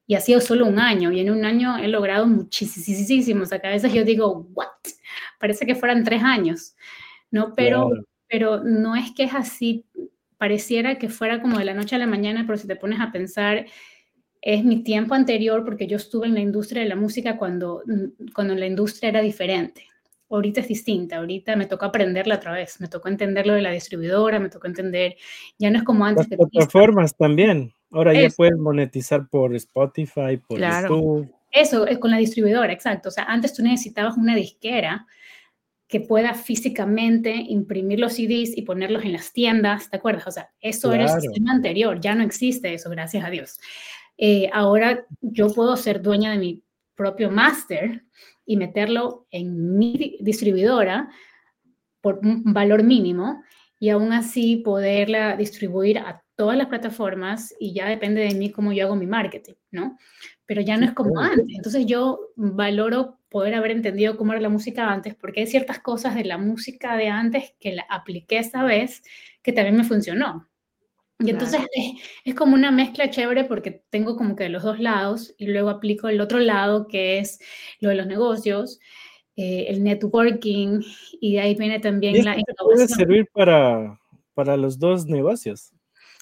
[SPEAKER 3] Y ha sido solo un año, y en un año he logrado muchísimo. O sea, que a veces yo digo, ¿what? Parece que fueran tres años, ¿no? Pero, pero no es que es así, pareciera que fuera como de la noche a la mañana, pero si te pones a pensar, es mi tiempo anterior porque yo estuve en la industria de la música cuando, cuando la industria era diferente. Ahorita es distinta, ahorita me tocó aprenderla otra vez, me tocó entender lo de la distribuidora, me tocó entender, ya no es como antes.
[SPEAKER 1] Las plataformas también. Ahora ya puedes monetizar por Spotify, por YouTube.
[SPEAKER 3] Eso, es con la distribuidora, exacto. O sea, antes tú necesitabas una disquera que pueda físicamente imprimir los CDs y ponerlos en las tiendas, ¿te acuerdas? O sea, eso era el sistema anterior, ya no existe eso, gracias a Dios. Eh, ahora yo puedo ser dueña de mi propio máster y meterlo en mi distribuidora por un valor mínimo y aún así poderla distribuir a todas las plataformas y ya depende de mí cómo yo hago mi marketing, ¿no? Pero ya no es como antes. Entonces yo valoro poder haber entendido cómo era la música antes, porque hay ciertas cosas de la música de antes que la apliqué esta vez que también me funcionó. Y entonces es, como una mezcla chévere porque tengo como que los dos lados y luego aplico el otro lado que es lo de los negocios, eh, el networking y de ahí viene también la
[SPEAKER 1] innovación. Puede servir para, para los dos negocios.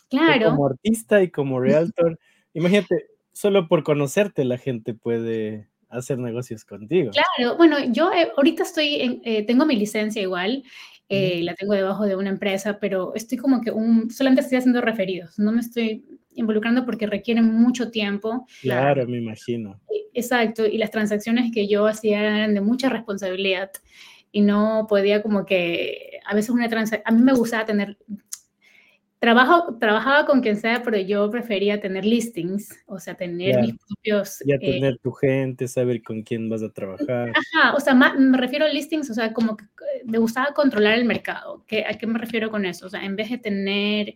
[SPEAKER 3] Claro.
[SPEAKER 1] Como artista y como realtor. Imagínate, solo por conocerte la gente puede hacer negocios contigo.
[SPEAKER 3] Claro, bueno, yo eh, ahorita estoy, eh, tengo mi licencia igual, eh, la tengo debajo de una empresa, pero estoy como que un, solamente estoy haciendo referidos, no me estoy involucrando porque requieren mucho tiempo.
[SPEAKER 1] Claro, me imagino.
[SPEAKER 3] Exacto, y las transacciones que yo hacía eran de mucha responsabilidad y no podía como que, a veces una transacción, a mí me gustaba tener Trabajo, trabajaba con quien sea, pero yo prefería tener listings, o sea, tener mis propios...
[SPEAKER 1] Ya eh, tener tu gente, saber con quién vas a trabajar.
[SPEAKER 3] Ajá, o sea, me refiero a listings, o sea, como que me gustaba controlar el mercado. ¿Qué, ¿A qué me refiero con eso? O sea, en vez de tener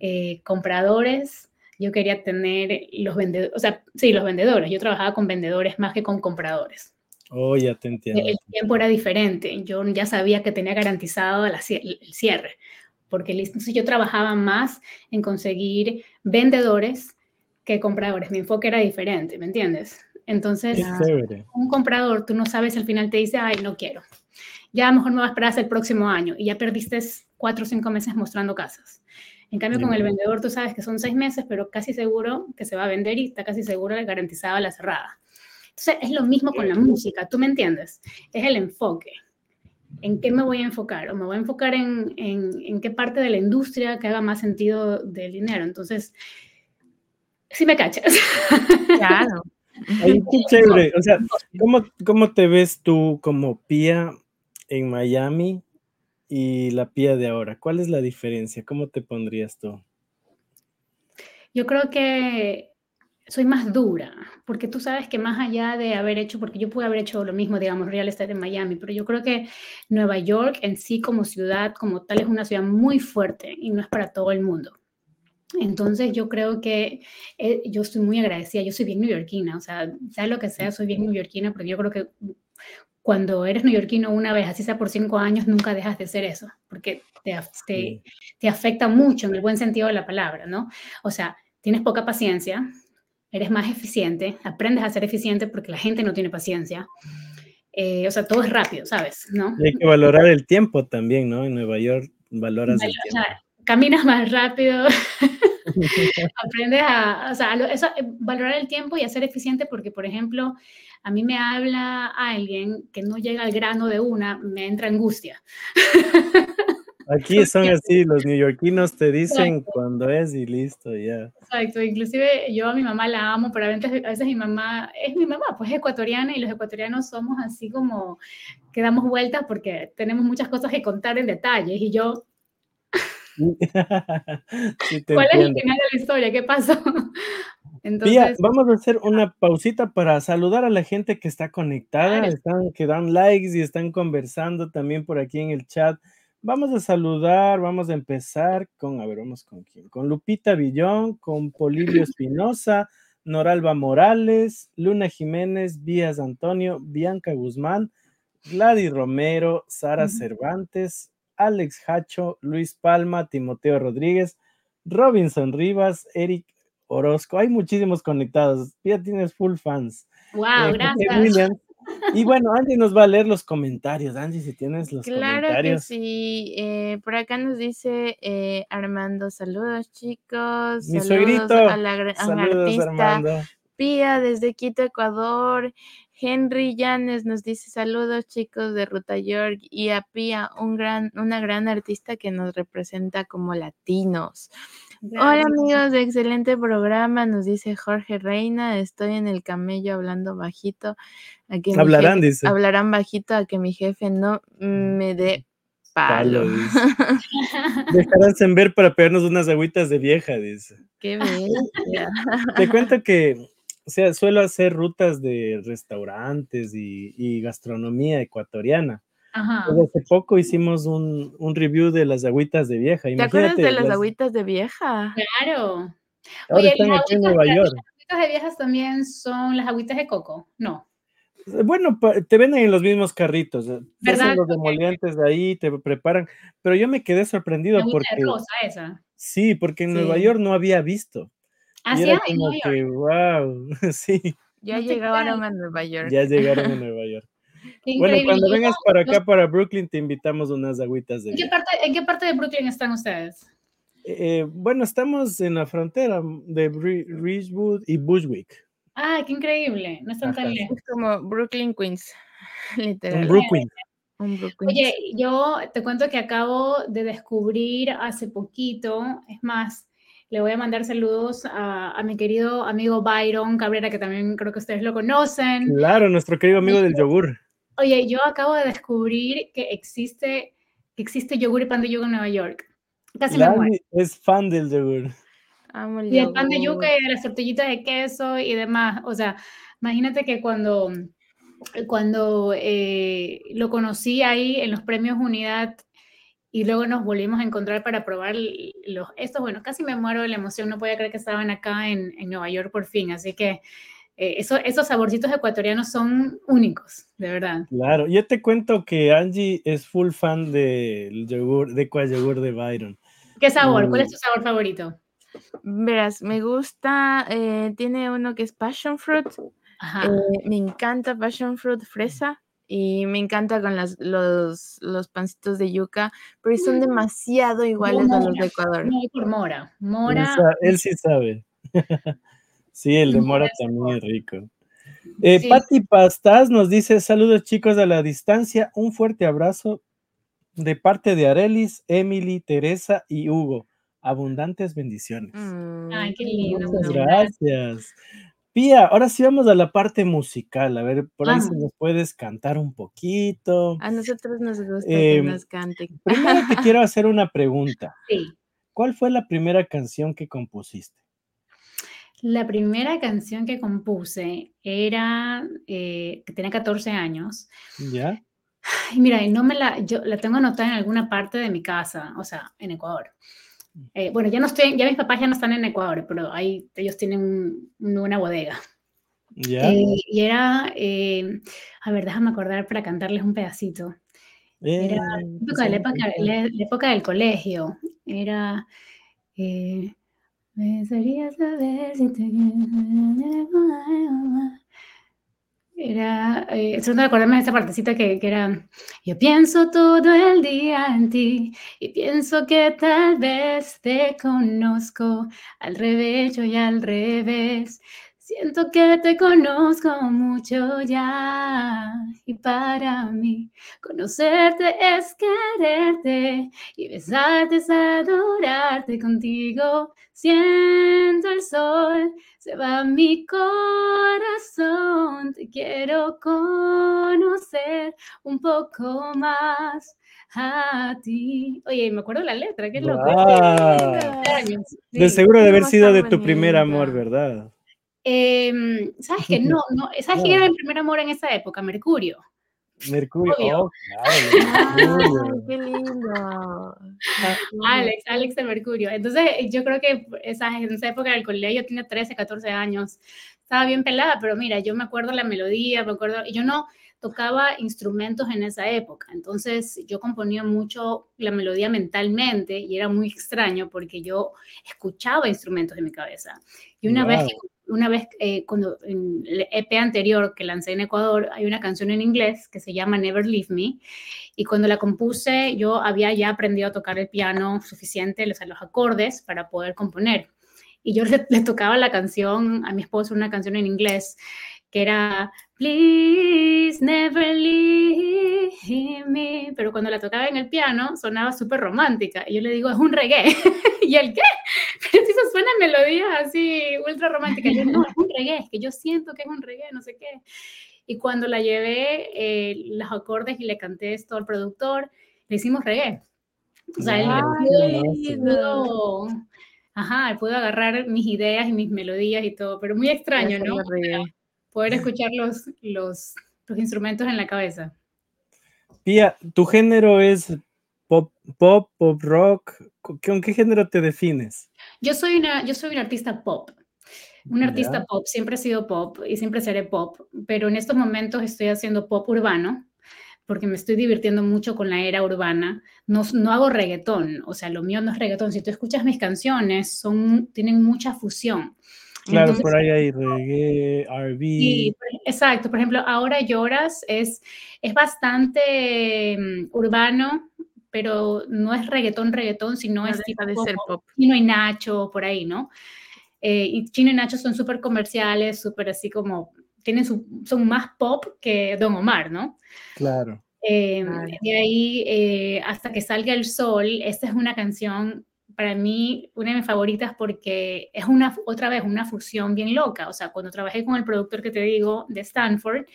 [SPEAKER 3] eh, compradores, yo quería tener los vendedores, o sea, sí, los vendedores. Yo trabajaba con vendedores más que con compradores.
[SPEAKER 1] Oh, ya te entiendo.
[SPEAKER 3] El tiempo era diferente. Yo ya sabía que tenía garantizado el cierre porque entonces yo trabajaba más en conseguir vendedores que compradores. Mi enfoque era diferente, ¿me entiendes? Entonces, un comprador, tú no sabes, al final te dice, ay, no quiero. Ya a lo mejor me vas a esperar hasta el próximo año y ya perdiste cuatro o cinco meses mostrando casas. En cambio, con el vendedor tú sabes que son seis meses, pero casi seguro que se va a vender y está casi seguro de garantizada la cerrada. Entonces, es lo mismo con la música, ¿tú me entiendes? Es el enfoque. ¿En qué me voy a enfocar? ¿O me voy a enfocar en, en, qué parte de la industria que haga más sentido del dinero? Entonces, sí me cachas.
[SPEAKER 2] Claro.
[SPEAKER 1] qué chévere. O sea, ¿cómo, ¿cómo te ves tú como Pía en Miami y la Pía de ahora? ¿Cuál es la diferencia? ¿Cómo te pondrías tú?
[SPEAKER 3] Yo creo que soy más dura, porque tú sabes que más allá de haber hecho, porque yo pude haber hecho lo mismo, digamos, real estate en Miami, pero yo creo que Nueva York en sí como ciudad, como tal, es una ciudad muy fuerte y no es para todo el mundo. Entonces yo creo que eh, yo estoy muy agradecida, yo soy bien neoyorquina, o sea, sea lo que sea, soy bien neoyorquina, porque yo creo que cuando eres neoyorquino una vez, así sea por cinco años, nunca dejas de ser eso, porque te, te, te afecta mucho en el buen sentido de la palabra, ¿no? O sea, tienes poca paciencia, eres más eficiente, aprendes a ser eficiente porque la gente no tiene paciencia. Eh, o sea, todo es rápido, ¿sabes? ¿No?
[SPEAKER 1] hay que valorar el tiempo también, ¿no? En Nueva York valoras el tiempo.
[SPEAKER 3] Caminas más rápido, aprendes a, o sea, eso, eh, valorar el tiempo y a ser eficiente porque, por ejemplo, a mí me habla alguien que no llega al grano de una, me entra angustia.
[SPEAKER 1] Aquí son así, los neoyorquinos te dicen cuando es y listo, ya.
[SPEAKER 3] Exacto, inclusive yo a mi mamá la amo, pero a veces, mi mamá es mi mamá, pues es ecuatoriana y los ecuatorianos somos así como que damos vueltas porque tenemos muchas cosas que contar en detalles y yo... ¿Cuál es el final de la historia? ¿Qué pasó?
[SPEAKER 1] Entonces, vamos a hacer una pausita para saludar a la gente que está conectada, están, que dan likes y están conversando también por aquí en el chat. Vamos a saludar, vamos a empezar con, a ver, vamos con quién, con Lupita Villón, con Polibio Espinosa, Noralba Morales, Luna Jiménez, Vías Antonio, Bianca Guzmán, Gladys Romero, Sara Cervantes, Alex Hacho, Luis Palma, Timoteo Rodríguez, Robinson Rivas, Eric Orozco. Hay muchísimos conectados. Ya tienes full fans.
[SPEAKER 3] Wow, eh, gracias.
[SPEAKER 1] Y bueno, Andy nos va a leer los comentarios. Andy, si tienes los
[SPEAKER 2] claro
[SPEAKER 1] comentarios.
[SPEAKER 2] Que sí, eh, por acá nos dice eh, Armando, saludos chicos.
[SPEAKER 1] Mi saludos a la saludos, Armando.
[SPEAKER 2] Pía desde Quito, Ecuador. Henry Llanes nos dice saludos chicos de Ruta York y a Pía, un gran, una gran artista que nos representa como latinos. Hola amigos de excelente programa, nos dice Jorge Reina, estoy en el camello hablando bajito.
[SPEAKER 1] Hablarán, dice.
[SPEAKER 2] Hablarán bajito a que mi jefe no me dé palo.
[SPEAKER 1] Dejarán en ver para pegarnos unas agüitas de vieja, dice.
[SPEAKER 2] Qué bestia.
[SPEAKER 1] Te cuento que, o sea, suelo hacer rutas de restaurantes y, gastronomía ecuatoriana. Ajá. hace poco hicimos un, review de las agüitas de vieja.
[SPEAKER 2] ¿Te acuerdas de las, agüitas de vieja?
[SPEAKER 3] Claro.
[SPEAKER 1] Ahora están aquí en Nueva York.
[SPEAKER 3] Las agüitas de viejas también son las agüitas de coco, ¿no?
[SPEAKER 1] Eh, bueno, te venden en los mismos carritos. Eh, ¿verdad? Los demolientes de ahí, te preparan. Pero yo me quedé sorprendido porque.
[SPEAKER 3] Rosa esa.
[SPEAKER 1] Sí, porque en Nueva York no había visto.
[SPEAKER 3] Ah, sí, en Nueva
[SPEAKER 1] que, wow, sí.
[SPEAKER 2] Ya llegaron a Nueva York.
[SPEAKER 1] Ya llegaron a Nueva York. Bueno, cuando vengas para acá, para Brooklyn, te invitamos unas agüitas de.
[SPEAKER 3] ¿En qué parte, ¿en qué parte de Brooklyn están ustedes?
[SPEAKER 1] Eh, bueno, estamos en la frontera de Ridgewood y Bushwick.
[SPEAKER 3] Ah, qué increíble. No están tan lejos.
[SPEAKER 2] Es como Brooklyn, Queens. Literal.
[SPEAKER 1] Brooklyn.
[SPEAKER 3] Oye, yo te cuento que acabo de descubrir hace poquito, es más, le voy a mandar saludos a, mi querido amigo Byron Cabrera, que también creo que ustedes lo conocen.
[SPEAKER 1] Claro, nuestro querido amigo del yogur.
[SPEAKER 3] Oye, yo acabo de descubrir que existe, que existe yogur y pan de yuca en Nueva York. Casi me muero.
[SPEAKER 1] Es fan del yogur
[SPEAKER 3] y el pan de yuca y de las tortillitas de queso y demás. O sea, imagínate que cuando, cuando eh, lo conocí ahí en los premios Unidad y luego nos volvimos a encontrar para probar los, estos, bueno, casi me muero de la emoción, no podía creer que estaban acá en, en Nueva York por fin, así que eh, eso, esos saborcitos ecuatorianos son únicos, de verdad.
[SPEAKER 1] Claro, yo te cuento que Angie es full fan del yogur, de yogur de Byron.
[SPEAKER 3] ¿Qué sabor? ¿Cuál es tu sabor favorito?
[SPEAKER 2] Verás, me gusta, eh, tiene uno que es passion fruit. Eh, me encanta passion fruit fresa y me encanta con las, los, los pancitos de yuca, pero son mm. demasiado iguales a los de Ecuador.
[SPEAKER 3] por mora. Mora.
[SPEAKER 1] Él, sí sabe. sí, el de mora también es rico. Eh, Patti Pastas nos dice: Saludos chicos a la distancia, un fuerte abrazo de parte de Arelis, Emily, Teresa y Hugo. Abundantes bendiciones.
[SPEAKER 3] Ay, qué lindo.
[SPEAKER 1] Muchas gracias. Pía, ahora sí vamos a la parte musical. A ver, por ahí si nos puedes cantar un poquito.
[SPEAKER 2] A nosotros nos gusta que em, nos cante.
[SPEAKER 1] Primero te quiero hacer una pregunta.
[SPEAKER 3] Sí.
[SPEAKER 1] ¿Cuál fue la primera canción que compusiste?
[SPEAKER 3] La primera canción que compuse era, eh, que tenía 14 años.
[SPEAKER 1] ¿Ya?
[SPEAKER 3] Ay, mira, no me la, yo la tengo anotada en alguna parte de mi casa, o sea, en Ecuador. Eh, bueno, ya no estoy, ya mis papás ya no están en Ecuador, pero ahí ellos tienen una bodega. Eh, y era, eh, a ver, déjame acordar para cantarles un pedacito. Era la, época, la, época, del colegio. Era. Me saber si te era, eh, estoy de acordarme de esa partecita que, que, era, yo pienso todo el día en ti y pienso que tal vez te conozco al revés y al revés. Siento que te conozco mucho ya y para mí conocerte es quererte y besarte es adorarte contigo. Siento el sol se va mi corazón, te quiero conocer un poco más a ti. Oye, me acuerdo la letra, qué loco.
[SPEAKER 1] de seguro de haber sido de tu primer amor, ¿verdad?
[SPEAKER 3] Em, ¿Sabes qué? No, no, ¿sabes quién era mi primer amor en esa época? Mercurio.
[SPEAKER 1] Mercurio, oh,
[SPEAKER 2] claro, qué lindo.
[SPEAKER 3] Alex, Alex de Mercurio. Entonces, yo creo que esa, en esa época del colegio yo tenía 13, 14 años. Estaba bien pelada, pero mira, yo me acuerdo la melodía, me acuerdo, y yo no tocaba instrumentos en esa época. Entonces, yo componía mucho la melodía mentalmente y era muy extraño porque yo escuchaba instrumentos en mi cabeza. Y una vez una vez, eh, cuando en el EP anterior que lancé en Ecuador, hay una canción en inglés que se llama Never Leave Me. Y cuando la compuse, yo había ya aprendido a tocar el piano suficiente, o sea, los acordes para poder componer. y yo le, tocaba la canción a mi esposo, una canción en inglés, que era Please never leave me. Pero cuando la tocaba en el piano sonaba súper romántica. Y yo le digo, es un reggae. ¿Y el qué? Pero si eso suena melodías así ultra románticas. Yo no, es un reggae, es que yo siento que es un reggae, no sé qué. Y cuando la llevé, eh, los acordes y le canté esto al productor, le hicimos reggae. O sea, él pudo, ajá, pudo agarrar mis ideas y mis melodías y todo, pero muy extraño, ¿no? Poder escuchar los, los, los instrumentos en la cabeza.
[SPEAKER 1] Pía, ¿tu género es pop, pop, pop rock? ¿Con qué género te defines?
[SPEAKER 3] Yo soy una, yo soy una artista pop. Un artista pop, siempre he sido pop y siempre seré pop, pero en estos momentos estoy haciendo pop urbano porque me estoy divirtiendo mucho con la era urbana. No, no hago reggaetón, o sea, lo mío no es reggaetón. Si tú escuchas mis canciones, son, tienen mucha fusión.
[SPEAKER 1] Claro, por ahí hay reggae, RB.
[SPEAKER 3] Sí, exacto. Por ejemplo, Ahora Lloras es, es bastante mm, urbano, pero no es reggaetón, reggaetón, sino es tipo de ser pop. Chino y Nacho, por ahí, ¿no? Eh, y Chino y Nacho son súper comerciales, súper así como tienen son más pop que Don Omar, ¿no?
[SPEAKER 1] Claro.
[SPEAKER 3] Eh, de ahí, eh, hasta que salga el sol, esta es una canción para mí una de mis favoritas porque es una, otra vez, una fusión bien loca. O sea, cuando trabajé con el productor que te digo de Stanford,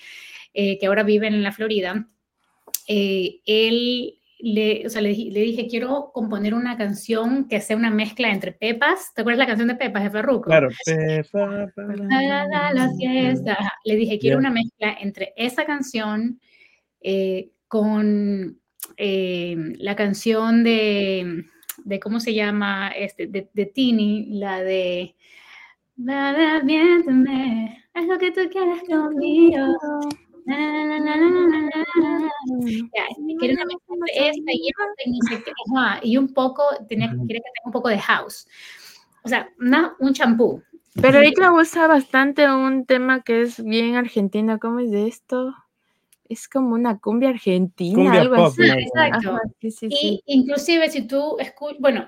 [SPEAKER 3] eh, que ahora vive en la Florida, él le, o sea, le, dije, quiero componer una canción que sea una mezcla entre Pepas. ¿Te acuerdas la canción de Pepas de Ferruco?
[SPEAKER 1] Claro, Pepa,
[SPEAKER 3] la, fiesta. Le dije, quiero una mezcla entre esa canción eh, con eh, la canción de, de, ¿cómo se llama? Este, de, de Tini, la de... Miénteme, es lo que tú quieres conmigo y un poco, tenía, quiere que tenga un poco de house. O sea, un champú.
[SPEAKER 2] Pero ella usa bastante un tema que es bien argentino. ¿Cómo es de esto? Es como una cumbia argentina, algo así.
[SPEAKER 3] Exacto. y inclusive si tú escuchas, bueno,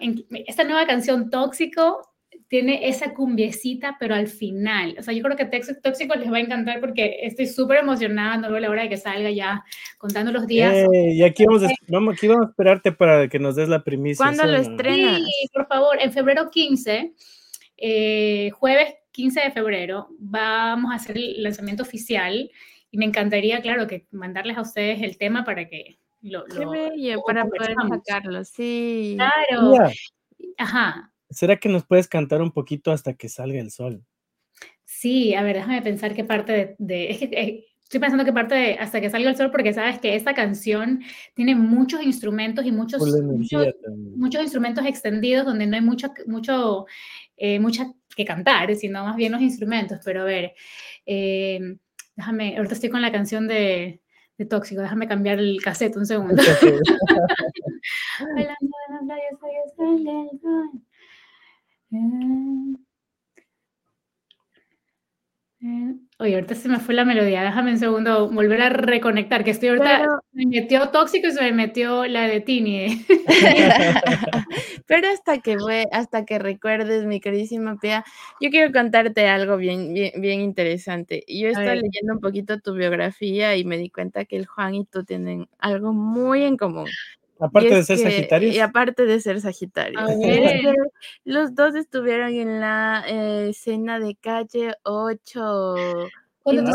[SPEAKER 3] esta nueva canción Tóxico tiene esa cumbiecita, pero al final. O sea, yo creo que Tóxico les va a encantar porque estoy súper emocionada, no veo la hora de que salga ya contando los días.
[SPEAKER 1] Eh, y aquí vamos, a, vamos, aquí vamos a esperarte para que nos des la primicia.
[SPEAKER 2] ¿Cuándo lo estrenas?
[SPEAKER 3] Sí, por favor, en febrero 15, eh, jueves 15 de febrero, vamos a hacer el lanzamiento oficial y me encantaría, claro, que mandarles a ustedes el tema para que lo...
[SPEAKER 2] lo para poder sacarlo, sí.
[SPEAKER 3] Claro. Ajá.
[SPEAKER 1] ¿Será que nos puedes cantar un poquito hasta que salga el sol?
[SPEAKER 3] Sí, a ver, déjame pensar qué parte de... es que, eh, estoy pensando qué parte de hasta que salga el sol, porque sabes que esta canción tiene muchos instrumentos y muchos, muchos, instrumentos extendidos donde no hay mucho, mucho eh, mucha que cantar, sino más bien los instrumentos. Pero a ver, eh, déjame, ahorita estoy con la canción de, de Tóxico, déjame cambiar el cassette un segundo. Oye, ahorita se me fue la melodía, déjame un segundo volver a reconectar, que estoy ahorita, me metió tóxico y se me metió la de Tini.
[SPEAKER 2] Pero hasta que hasta que recuerdes, mi queridísima Pia, yo quiero contarte algo bien, bien, bien interesante. Yo estaba leyendo un poquito tu biografía y me di cuenta que el Juan y tú tienen algo muy en común.
[SPEAKER 1] Aparte de ser Sagitario.
[SPEAKER 2] Y aparte de ser Sagitario. Los dos estuvieron en la eh, escena de calle 8.
[SPEAKER 3] ¿Cuándo,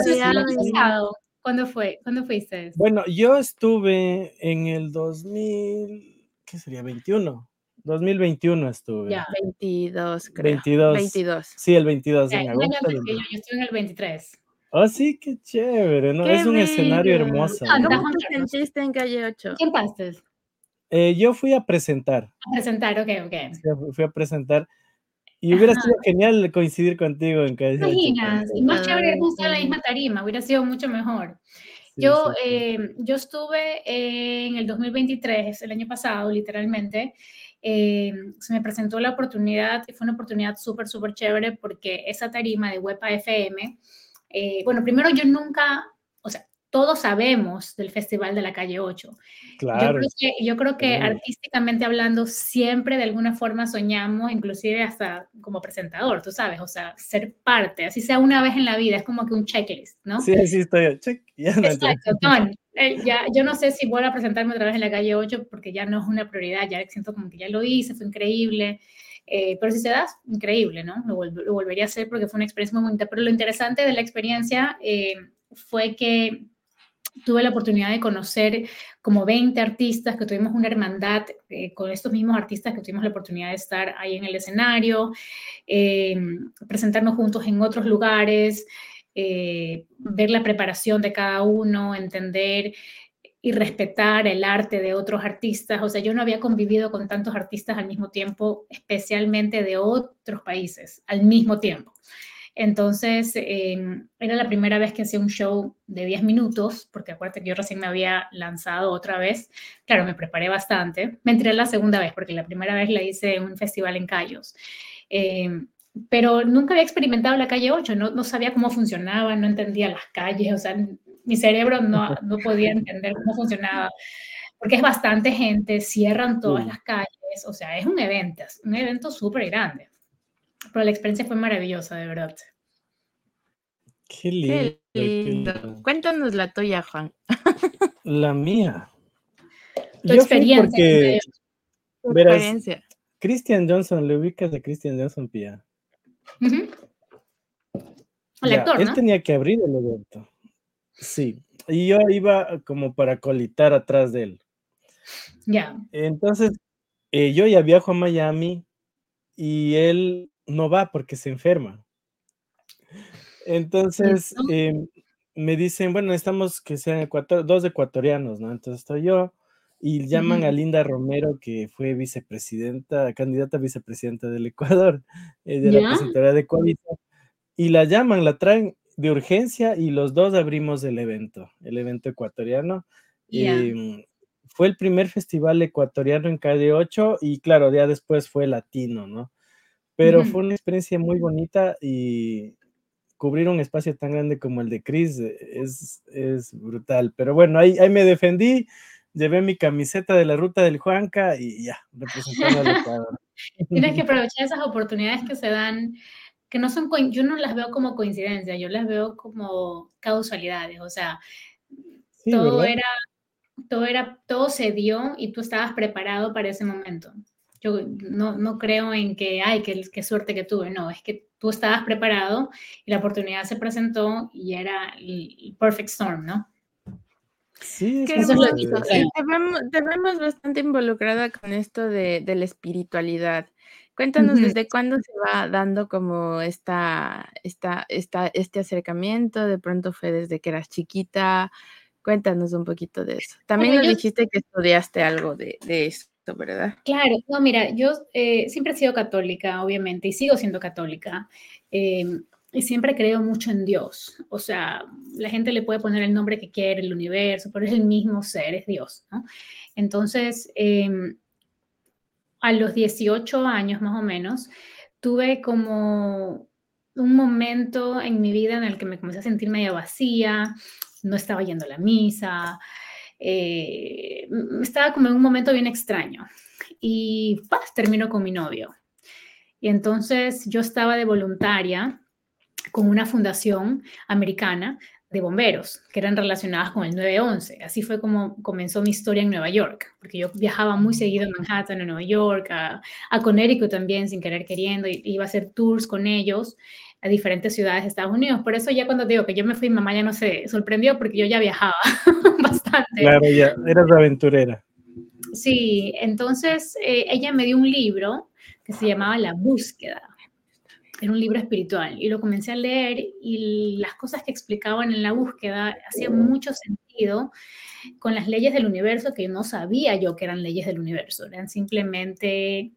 [SPEAKER 3] ¿Cuándo fue? ¿Cuándo fuiste?
[SPEAKER 1] Bueno, yo estuve en el 2000, ¿qué sería? 21. 2021 estuve.
[SPEAKER 2] Ya, 22, creo.
[SPEAKER 1] 22.
[SPEAKER 2] 22.
[SPEAKER 1] Sí, el 22
[SPEAKER 3] ya, en agosto. Yo, yo estuve en el 23.
[SPEAKER 1] Oh, sí, qué chévere, ¿no? es un escenario hermoso.
[SPEAKER 2] ¿Cómo te sentiste en calle 8?
[SPEAKER 3] ¿Quién pastes?
[SPEAKER 1] Eh, yo fui a presentar.
[SPEAKER 3] A presentar, ok, ok.
[SPEAKER 1] fui a presentar. Y hubiera sido genial coincidir contigo en cada
[SPEAKER 3] Imaginas, y más chévere estar en la misma tarima, hubiera sido mucho mejor. yo, eh, yo estuve en el 2023, el año pasado, literalmente, eh, se me presentó la oportunidad, y fue una oportunidad súper, súper chévere porque esa tarima de WEPA FM, bueno, primero yo nunca, o sea, todos sabemos del Festival de la Calle 8. Claro. Yo creo que, artísticamente hablando, siempre de alguna forma soñamos, inclusive hasta como presentador, tú sabes, o sea, ser parte, así sea una vez en la vida, es como que un checklist, ¿no?
[SPEAKER 1] Sí, sí, estoy, check.
[SPEAKER 3] Exacto, eh, ya, yo no sé si vuelvo a presentarme otra vez en la calle 8 porque ya no es una prioridad, ya siento como que ya lo hice, fue increíble. Eh, pero si se da, increíble, ¿no? Lo, volvería a hacer porque fue una experiencia muy bonita. Pero lo interesante de la experiencia eh, fue que tuve la oportunidad de conocer como 20 artistas, que tuvimos una hermandad eh, con estos mismos artistas que tuvimos la oportunidad de estar ahí en el escenario, eh, presentarnos juntos en otros lugares, eh, ver la preparación de cada uno, entender y respetar el arte de otros artistas. O sea, yo no había convivido con tantos artistas al mismo tiempo, especialmente de otros países, al mismo tiempo. Entonces, era la primera vez que hacía un show de 10 minutos, porque acuérdate que yo recién me había lanzado otra vez. Claro, me preparé bastante. Me entré la segunda vez, porque la primera vez la hice en un festival en Cayos. Em, pero nunca había experimentado la calle 8, no, no, sabía cómo funcionaba, no entendía las calles, o sea, mi cerebro no, no podía entender cómo funcionaba, porque es bastante gente, cierran todas las calles, o sea, es un evento, un evento súper grande. Pero la experiencia fue maravillosa, de verdad.
[SPEAKER 1] Qué lindo.
[SPEAKER 2] Cuéntanos la tuya, Juan.
[SPEAKER 1] La mía.
[SPEAKER 3] Tu experiencia.
[SPEAKER 1] Porque, verás, Christian Johnson, ¿le ubicas de Christian Johnson, Pia?
[SPEAKER 3] El actor,
[SPEAKER 1] Él tenía que abrir el evento. Sí. Y yo iba como para colitar atrás de él.
[SPEAKER 3] Ya.
[SPEAKER 1] Entonces, eh, yo ya viajo a Miami y él no va porque se enferma. Entonces, em, me dicen, bueno, necesitamos que sean dos ecuatorianos, ¿no? Entonces estoy yo y llaman a Linda Romero, que fue vicepresidenta, candidata a vicepresidenta del Ecuador, eh, de la presidencia de Ecuador, y la llaman, la traen de urgencia y los dos abrimos el evento, el evento ecuatoriano. Em, fue el primer festival ecuatoriano en KD8 y claro, ya después fue latino, ¿no? Pero fue una experiencia muy bonita y cubrir un espacio tan grande como el de Chris es, es brutal. Pero bueno, ahí, ahí me defendí, llevé mi camiseta de la ruta del Juanca y ya, representando al Ecuador.
[SPEAKER 3] Tienes que aprovechar esas oportunidades que se dan, que no son, yo no las veo como coincidencia, yo las veo como causalidades, o sea, todo era, todo era, todo se dio y tú estabas preparado para ese momento. Yo no, no creo en que, ay, qué, qué suerte que tuve. No, es que tú estabas preparado y la oportunidad se presentó y era el perfect storm, ¿no?
[SPEAKER 1] Sí,
[SPEAKER 2] eso es lo que te, vemos, bastante involucrada con esto de, de la espiritualidad. Cuéntanos desde cuándo se va dando como esta, esta, esta, este acercamiento, de pronto fue desde que eras chiquita, cuéntanos un poquito de eso. También nos dijiste que estudiaste algo de, de eso. ¿Verdad?
[SPEAKER 3] Claro, no, mira, yo eh, siempre he sido católica, obviamente, y sigo siendo católica. Em, y siempre creo mucho en Dios. O sea, la gente le puede poner el nombre que quiere, el universo, pero es el mismo ser, es Dios, ¿no? Entonces, em, a los 18 años más o menos, tuve como un momento en mi vida en el que me comencé a sentir medio vacía, no estaba yendo a la misa, eh, estaba como en un momento bien extraño y pues, terminó con mi novio. Y entonces yo estaba de voluntaria con una fundación americana de bomberos que eran relacionadas con el 911. Así fue como comenzó mi historia en Nueva York, porque yo viajaba muy seguido a Manhattan, a Nueva York, a, a Connecticut también, sin querer queriendo, iba a hacer tours con ellos a diferentes ciudades de Estados Unidos. Por eso ya cuando digo que yo me fui, mamá ya no se sorprendió porque yo ya viajaba bastante.
[SPEAKER 1] Claro, ya eras aventurera.
[SPEAKER 3] Sí, entonces eh, ella me dio un libro que se llamaba La búsqueda. Era un libro espiritual y lo comencé a leer y las cosas que explicaban en la búsqueda hacían mucho sentido con las leyes del universo que no sabía yo que eran leyes del universo, eran simplemente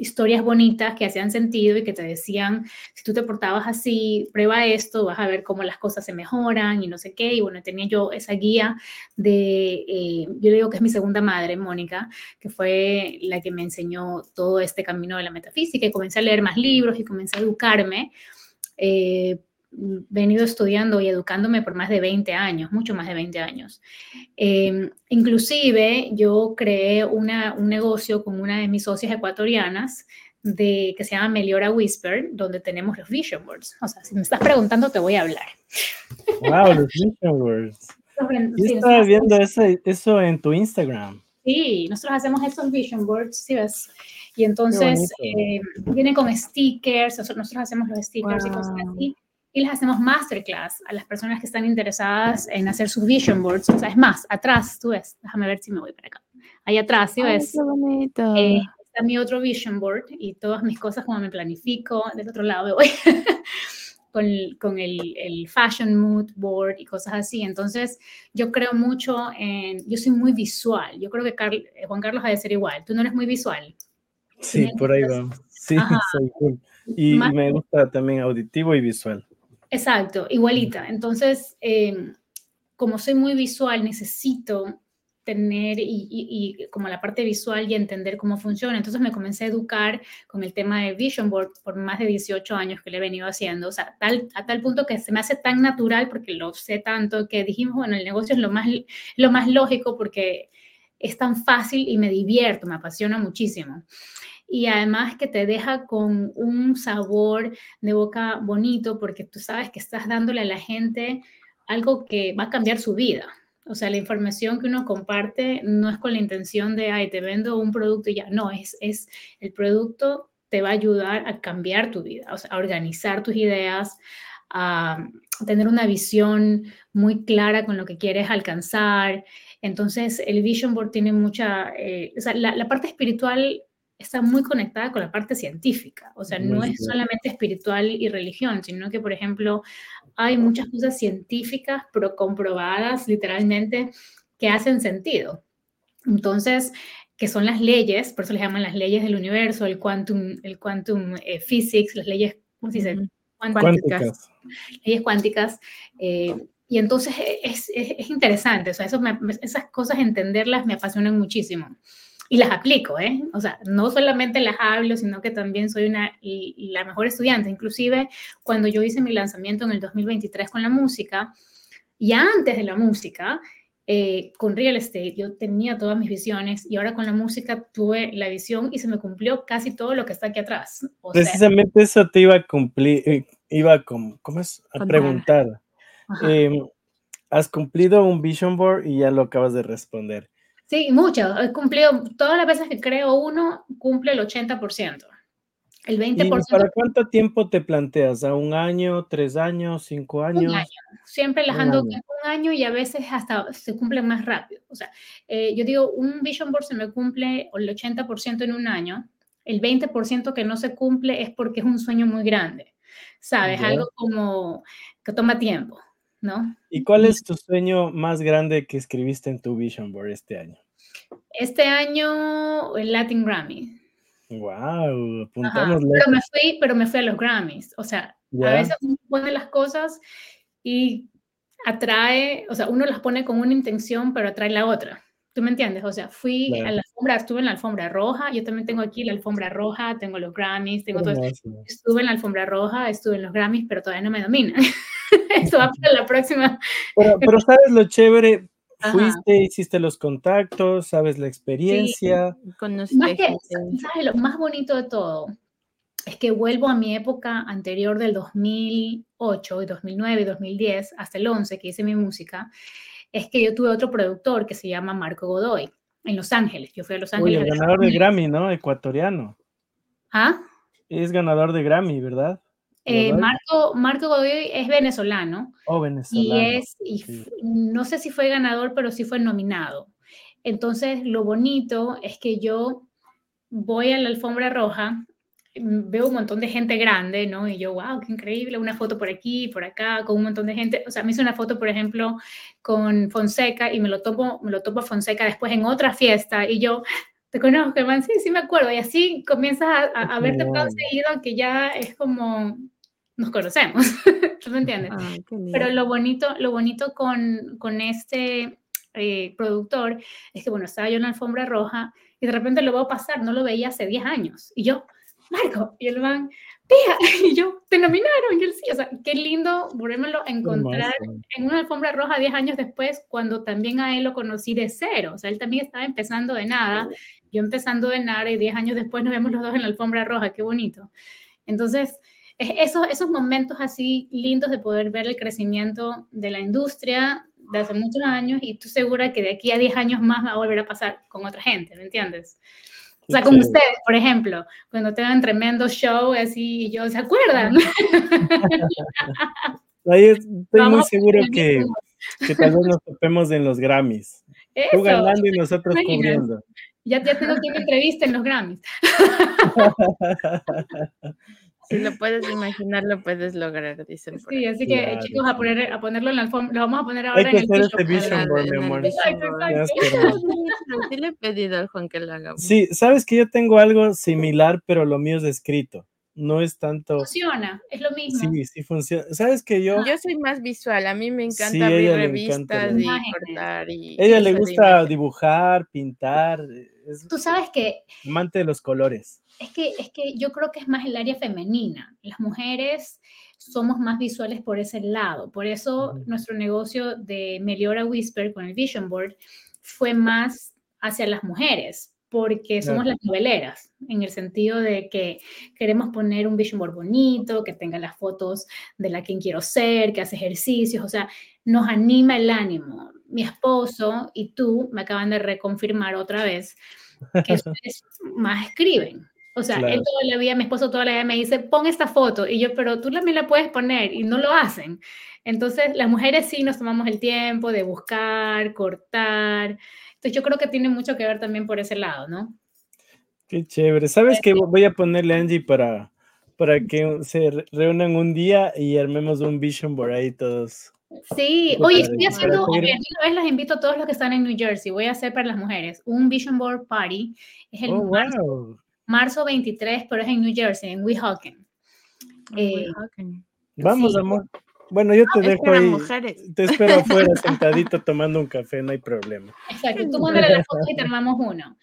[SPEAKER 3] historias bonitas que hacían sentido y que te decían, si tú te portabas así, prueba esto, vas a ver cómo las cosas se mejoran y no sé qué. Y bueno, tenía yo esa guía de, eh, yo digo que es mi segunda madre, Mónica, que fue la que me enseñó todo este camino de la metafísica y comencé a leer más libros y comencé a educarme. Eh, venido estudiando y educándome por más de 20 años, mucho más de 20 años. Em, inclusive yo creé una, un negocio con una de mis socias ecuatorianas de, que se llama Meliora Whisper, donde tenemos los vision boards. O sea, si me estás preguntando, te voy a hablar.
[SPEAKER 1] Wow, los vision boards. Yo estaba viendo eso, eso en tu Instagram.
[SPEAKER 3] Sí, nosotros hacemos esos vision boards, ¿sí ves? Y entonces eh, vienen con stickers, nosotros hacemos los stickers y cosas así. Y les hacemos masterclass a las personas que están interesadas en hacer sus vision boards. O sea, es más, atrás, tú ves, déjame ver si me voy para acá. Ahí atrás, ¿sí ves?
[SPEAKER 2] qué bonito.
[SPEAKER 3] Eh, está mi otro vision board y todas mis cosas como me planifico. Del otro lado me voy con, con el, el, fashion mood board y cosas así. Entonces, yo creo mucho en, yo soy muy visual. Yo creo que eh, Juan Carlos ha de ser igual. Tú no eres muy visual.
[SPEAKER 1] Sí, por ahí va. Sí, soy cool. Y, me gusta también auditivo y visual.
[SPEAKER 3] Exacto, igualita. Entonces, em, como soy muy visual, necesito tener y, como la parte visual y entender cómo funciona. Entonces me comencé a educar con el tema de Vision Board por más de 18 años que le he venido haciendo, o sea, tal, a tal punto que se me hace tan natural porque lo sé tanto que dijimos, bueno, el negocio es lo más, lo más lógico porque es tan fácil y me divierto, me apasiona muchísimo y además que te deja con un sabor de boca bonito porque tú sabes que estás dándole a la gente algo que va a cambiar su vida. O sea, la información que uno comparte no es con la intención de, ay, te vendo un producto y ya, no, es, es el producto te va a ayudar a cambiar tu vida, a organizar tus ideas, a tener una visión muy clara con lo que quieres alcanzar. Entonces, el Vision Board tiene mucha, eh, o sea, la, parte espiritual está muy conectada con la parte científica. O sea, no es solamente espiritual y religión, sino que, por ejemplo, hay muchas cosas científicas, pero comprobadas literalmente, que hacen sentido. Entonces, que son las leyes, por eso les llaman las leyes del universo, el quantum, el quantum eh, physics, las leyes, ¿cómo se dice?
[SPEAKER 1] Cuánticas.
[SPEAKER 3] Leyes cuánticas. Eh, y entonces es, es, es, interesante, o sea, eso esas cosas entenderlas me apasionan muchísimo y las aplico, ¿eh? O sea, no solamente las hablo, sino que también soy una, la mejor estudiante. Inclusive, cuando yo hice mi lanzamiento en el 2023 con la música, y antes de la música, eh, con real estate, yo tenía todas mis visiones y ahora con la música tuve la visión y se me cumplió casi todo lo que está aquí atrás.
[SPEAKER 1] Precisamente eso te iba a cumplir, eh, iba a, ¿cómo es? a preguntar. Em, has cumplido un vision board y ya lo acabas de responder.
[SPEAKER 3] Sí, mucho. He cumplido, todas las veces que creo uno, cumple el 80%. El 20%.
[SPEAKER 1] ¿Y para cuánto tiempo te planteas? ¿A un año, tres años, cinco años? Un año.
[SPEAKER 3] Siempre las ando un año y a veces hasta se cumple más rápido. O sea, eh, yo digo, un vision board se me cumple el 80% en un año. El 20% que no se cumple es porque es un sueño muy grande. ¿Sabes? Algo como que toma tiempo. ¿No?
[SPEAKER 1] ¿Y cuál es tu sueño más grande que escribiste en tu Vision Board este año?
[SPEAKER 3] Este año el Latin Grammy.
[SPEAKER 1] Wow, apuntamos
[SPEAKER 3] pero me fui, pero me fui a los Grammys. O sea, a veces uno pone las cosas y atrae, o sea, uno las pone con una intención, pero atrae la otra. ¿Tú me entiendes? O sea, fui a la alfombra, estuve en la alfombra roja, yo también tengo aquí la alfombra roja, tengo los Grammys, tengo todo. Estuve en la alfombra roja, estuve en los Grammys, pero todavía no me domina. Eso va para la próxima.
[SPEAKER 1] Pero, sabes lo chévere, fuiste, hiciste los contactos, sabes la experiencia.
[SPEAKER 3] Sí, más que, ¿sabes? Lo más bonito de todo es que vuelvo a mi época anterior del 2008, y 2009 y 2010, hasta el 11 que hice mi música, es que yo tuve otro productor que se llama Marco Godoy en Los Ángeles. Yo fui a Los Ángeles.
[SPEAKER 1] Uy, ganador de Grammy, ¿no? Ecuatoriano.
[SPEAKER 3] ¿Ah?
[SPEAKER 1] Es ganador de Grammy, ¿verdad?
[SPEAKER 3] Eh, Marco, Marco Godoy es venezolano.
[SPEAKER 1] Oh, venezolano.
[SPEAKER 3] Y es, y no sé si fue ganador, pero sí fue nominado. Entonces, lo bonito es que yo voy a la alfombra roja, veo un montón de gente grande, ¿no? Y yo, wow, qué increíble, una foto por aquí, por acá, con un montón de gente. O sea, me hice una foto, por ejemplo, con Fonseca y me lo topo, me lo topo Fonseca después en otra fiesta y yo, te conozco, man, sí, sí me acuerdo. Y así comienzas a, a, verte tan seguido que ya es como nos conocemos, ¿tú me entiendes? Pero lo bonito, lo bonito con, con este eh, productor es que, bueno, estaba yo en la alfombra roja y de repente lo veo pasar, no lo veía hace 10 años. Y yo, Marco, y el man, tía, y yo, te nominaron, y él sí, o sea, qué lindo volvérmelo a encontrar en una alfombra roja 10 años después, cuando también a él lo conocí de cero, o sea, él también estaba empezando de nada, yo empezando de nada, y 10 años después nos vemos los dos en la alfombra roja, qué bonito. Entonces, esos, esos momentos así lindos de poder ver el crecimiento de la industria de hace muchos años, y tú segura que de aquí a 10 años más va a volver a pasar con otra gente, ¿me entiendes? O sea, como ustedes, por ejemplo, cuando tengan tremendo show, así, y yo, ¿se acuerdan?
[SPEAKER 1] Ahí estoy muy seguro que, que, tal vez nos topemos en los Grammys. Tú ganando y nosotros cubriendo.
[SPEAKER 3] Ya, ya tengo que me entrevista en los Grammys.
[SPEAKER 2] Si lo puedes imaginar, lo puedes lograr, dicen.
[SPEAKER 3] Por sí, así que chicos, a, poner, a ponerlo en la alfombra, lo vamos a poner ahora
[SPEAKER 1] Hay que
[SPEAKER 3] en
[SPEAKER 1] el hacer vision, este board, mi amor.
[SPEAKER 2] Sí le he pedido al Juan que lo haga.
[SPEAKER 1] Sí, sabes que yo tengo algo similar, pero lo mío es escrito. No es tanto.
[SPEAKER 3] Funciona, es lo mismo.
[SPEAKER 1] Sí, sí funciona. ¿Sabes que yo?
[SPEAKER 2] Yo soy más visual, a mí me encanta abrir revistas y cortar. Y,
[SPEAKER 1] ella le gusta dibujar, pintar.
[SPEAKER 3] Tú sabes que.
[SPEAKER 1] Amante de los colores
[SPEAKER 3] es que, es que yo creo que es más el área femenina. Las mujeres somos más visuales por ese lado. Por eso nuestro negocio de Meliora Whisper con el Vision Board fue más hacia las mujeres, porque somos las noveleras, en el sentido de que queremos poner un vision board bonito, que tenga las fotos de la quien quiero ser, que hace ejercicios, o sea, nos anima el ánimo. Mi esposo y tú me acaban de reconfirmar otra vez que ustedes más escriben. O sea, él toda la vida, mi esposo toda la vida me dice, pon esta foto. Y yo, pero tú también la puedes poner y no lo hacen. Entonces, las mujeres sí nos tomamos el tiempo de buscar, cortar. Entonces, yo creo que tiene mucho que ver también por ese lado, ¿no?
[SPEAKER 1] Qué chévere. ¿Sabes qué? Voy a ponerle a Angie para, para que se reúnan un día y armemos un vision board ahí todos.
[SPEAKER 3] Sí, oye, estoy haciendo, una vez las invito a todos los que están en New Jersey, voy a hacer para las mujeres un Vision Board Party. Es el
[SPEAKER 1] oh, wow
[SPEAKER 3] marzo 23, pero es en New Jersey, en Weehawken.
[SPEAKER 2] Eh,
[SPEAKER 1] Vamos, amor. Bueno, yo te dejo ahí. Te espero afuera sentadito tomando un café, no hay problema.
[SPEAKER 3] Exacto, tú mándale la foto y te armamos uno.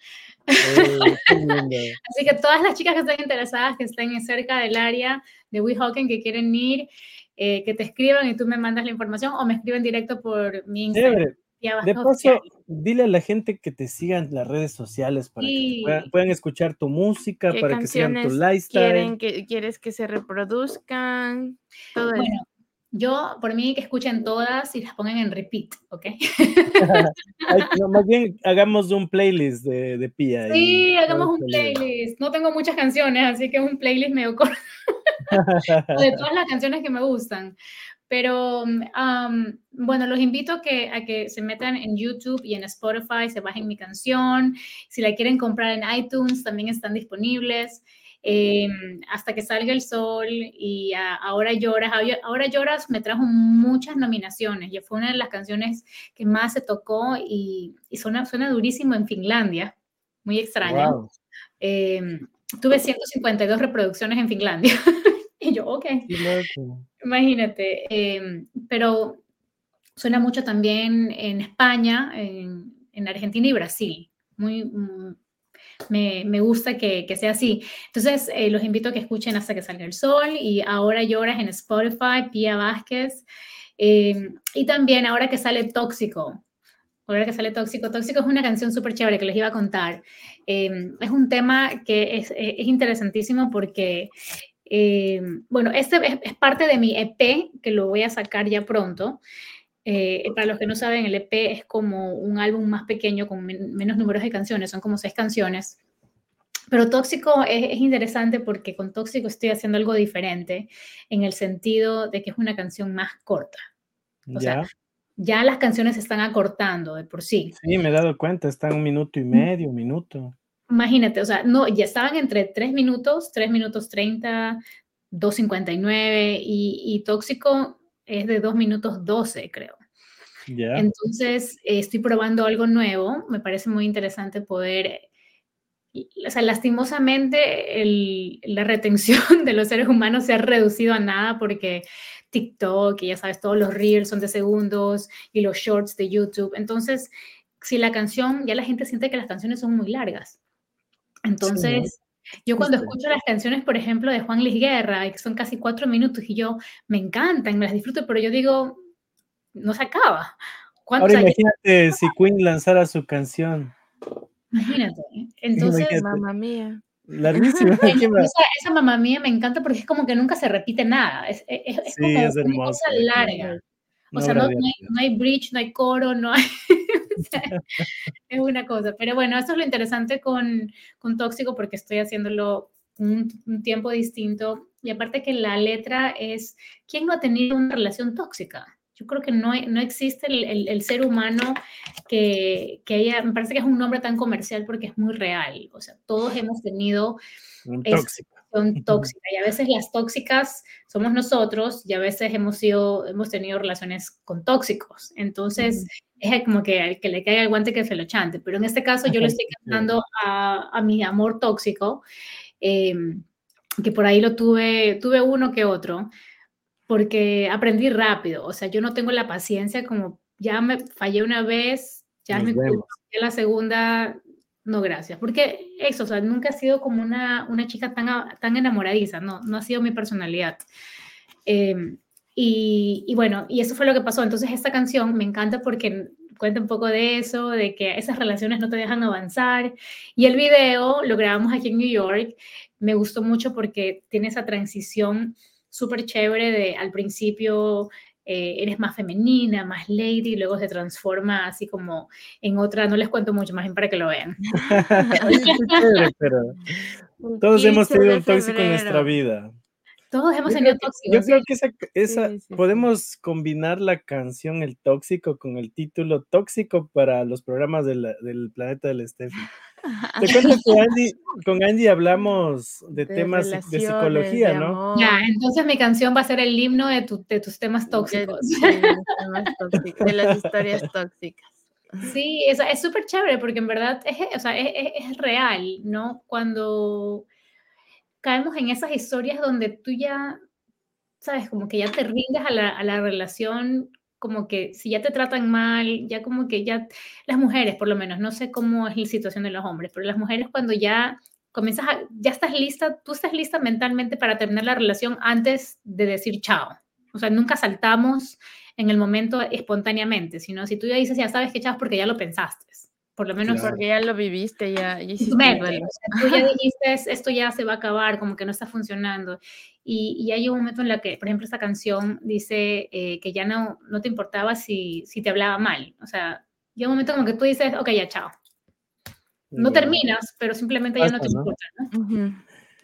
[SPEAKER 3] Así que todas las chicas que estén interesadas, que estén cerca del área de Weehawken, que quieren ir, eh, que te escriban y tú me mandas la información o me escriben directo por mi Instagram.
[SPEAKER 1] De paso, dile a la gente que te sigan las redes sociales para que puedan, escuchar tu música, para que sigan tu lifestyle.
[SPEAKER 2] Quieren que, ¿Quieres que se reproduzcan? Todo
[SPEAKER 3] bueno, yo, por mí, que escuchen todas y las pongan en repeat, ¿ok?
[SPEAKER 1] más bien hagamos un playlist de, de Pia.
[SPEAKER 3] Sí, hagamos un playlist. No tengo muchas canciones, así que es un playlist medio corto. de todas las canciones que me gustan. Pero bueno, los invito a que, a que se metan en YouTube y en Spotify, se bajen mi canción. Si la quieren comprar en iTunes, también están disponibles. Em, hasta que salga el sol y ahora lloras. Ahora lloras me trajo muchas nominaciones. y fue una de las canciones que más se tocó y, suena, suena durísimo en Finlandia. Muy extraño. Em, tuve 152 reproducciones en Finlandia. y yo, ok. Imagínate, em, pero suena mucho también en España, en, Argentina y Brasil. Muy, me, gusta que, sea así. Entonces, eh, los invito a que escuchen hasta que salga el sol y ahora lloras en Spotify, Pia Vázquez. Em, y también ahora que sale Tóxico, ahora que sale Tóxico, Tóxico es una canción súper chévere que les iba a contar. Em, es un tema que es, es interesantísimo porque eh, bueno, este es, parte de mi EP, que lo voy a sacar ya pronto. Eh, para los que no saben, el EP es como un álbum más pequeño con menos números de canciones, son como seis canciones. Pero Tóxico es, interesante porque con Tóxico estoy haciendo algo diferente en el sentido de que es una canción más corta. O sea, ya las canciones se están acortando de por sí.
[SPEAKER 1] Sí, me he dado cuenta, están un minuto y medio, un minuto.
[SPEAKER 3] Imagínate, o sea, no, ya estaban entre 3 minutos, 3 minutos 30, 2.59 y, y tóxico es de 2 minutos 12, creo. Entonces, estoy probando algo nuevo, me parece muy interesante poder, o sea, lastimosamente el, la retención de los seres humanos se ha reducido a nada porque TikTok y ya sabes, todos los reels son de segundos y los shorts de YouTube. Entonces, si la canción, ya la gente siente que las canciones son muy largas. Entonces, Yo cuando escucho las canciones, por ejemplo, de Juan Luis Guerra, que son casi cuatro minutos, y yo me encantan, me las disfruto, pero yo digo, no se acaba.
[SPEAKER 1] Ahora imagínate si Queen lanzara su canción.
[SPEAKER 3] Imagínate. Entonces,
[SPEAKER 2] mamá mía.
[SPEAKER 1] Larguísima.
[SPEAKER 3] esa, esa mamá mía me encanta porque es como que nunca se repite nada. Es, es, es como una cosa larga. O sea, no, hay, no, hay, bridge, no hay coro, no hay... es una cosa. Pero bueno, eso es lo interesante con, con Tóxico porque estoy haciéndolo un, un, tiempo distinto. Y aparte que la letra es, ¿quién no ha tenido una relación tóxica? Yo creo que no, no existe el, el, ser humano que, que ella, me parece que es un nombre tan comercial porque es muy real. O sea, todos hemos tenido...
[SPEAKER 1] Un tóxico
[SPEAKER 3] son tóxicas y a veces las tóxicas somos nosotros y a veces hemos sido hemos tenido relaciones con tóxicos. Entonces es como que al que le caiga el guante que se lo chante pero en este caso yo le estoy cantando a, a mi amor tóxico em, que por ahí lo tuve tuve uno que otro porque aprendí rápido o sea yo no tengo la paciencia como ya me fallé una vez ya me la segunda no, gracias. Porque eso, o sea, nunca he sido como una, una chica tan, tan enamoradiza, no, no ha sido mi personalidad. Em, y, y, bueno, y eso fue lo que pasó. Entonces, esta canción me encanta porque cuenta un poco de eso, de que esas relaciones no te dejan avanzar. Y el video lo grabamos aquí en New York. Me gustó mucho porque tiene esa transición súper chévere de al principio eh, eres más femenina, más lady, y luego se transforma así como en otra, no les cuento mucho más bien para que lo vean.
[SPEAKER 1] todos hemos tenido un tóxico en nuestra vida.
[SPEAKER 3] Todos hemos tenido tóxico.
[SPEAKER 1] Yo creo que esa, esa podemos combinar la canción El Tóxico con el título Tóxico para los programas del planeta del Steffi. Te cuento que con Andy hablamos de, temas de psicología, ¿no?
[SPEAKER 3] Ya, entonces mi canción va a ser el himno de, tus temas tóxicos.
[SPEAKER 2] De, las historias tóxicas.
[SPEAKER 3] Sí, es súper chévere porque en verdad es, o sea, es, es, real, ¿no? Cuando caemos en esas historias donde tú ya, sabes, como que ya te la, a la relación como que si ya te tratan mal, ya como que ya las mujeres, por lo menos, no sé cómo es la situación de los hombres, pero las mujeres cuando ya comienzas a, ya estás lista, tú estás lista mentalmente para terminar la relación antes de decir chao. O sea, nunca saltamos en el momento espontáneamente, sino si tú ya dices, ya sabes que chao porque ya lo pensaste. Por lo menos
[SPEAKER 2] porque ya lo viviste, ya,
[SPEAKER 3] ya hiciste tú ya dijiste, esto ya se va a acabar, como que no está funcionando. Y, y hay un momento en el que, por ejemplo, esta canción dice eh, que ya no, no te importaba si, si te hablaba mal. O sea, llega un momento como que tú dices, ok, ya, chao. No terminas, pero simplemente ya no te importa, ¿no?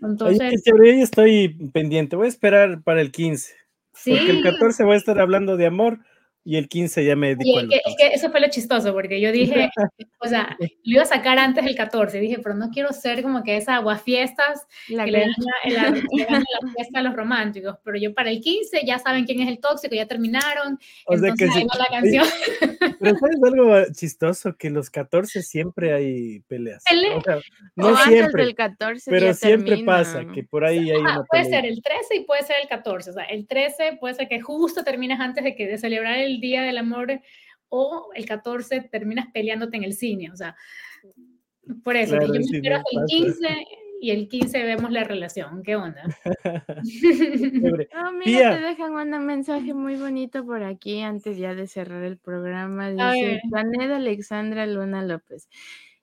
[SPEAKER 1] Entonces... Oye, estoy pendiente. Voy a esperar para el 15. Sí. Porque el 14 voy a estar hablando de amor y el 15 ya me
[SPEAKER 3] di cuenta. Es que, eso fue lo chistoso, porque yo dije, o sea, lo iba a sacar antes del 14. Dije, pero no quiero ser como que esa aguafiestas la que le dan la, la, fiesta a los románticos. Pero yo para el 15 ya saben quién es el tóxico, ya terminaron. O sea entonces que ahí va la canción.
[SPEAKER 1] Pero ¿sabes algo chistoso? Que los 14 siempre hay peleas. O sea, no siempre. Del 14 pero siempre pasa que por ahí hay una
[SPEAKER 3] Puede ser el 13 y puede ser el 14. O sea, el 13 puede ser que justo terminas antes de que de celebrar el Día del Amor o el 14 terminas peleándote en el cine, o sea, por eso, yo me espero el 15 y el 15 vemos la relación, ¿qué onda?
[SPEAKER 2] oh, mira, te dejan un mensaje muy bonito por aquí antes ya de cerrar el programa, dice Alexandra Luna López.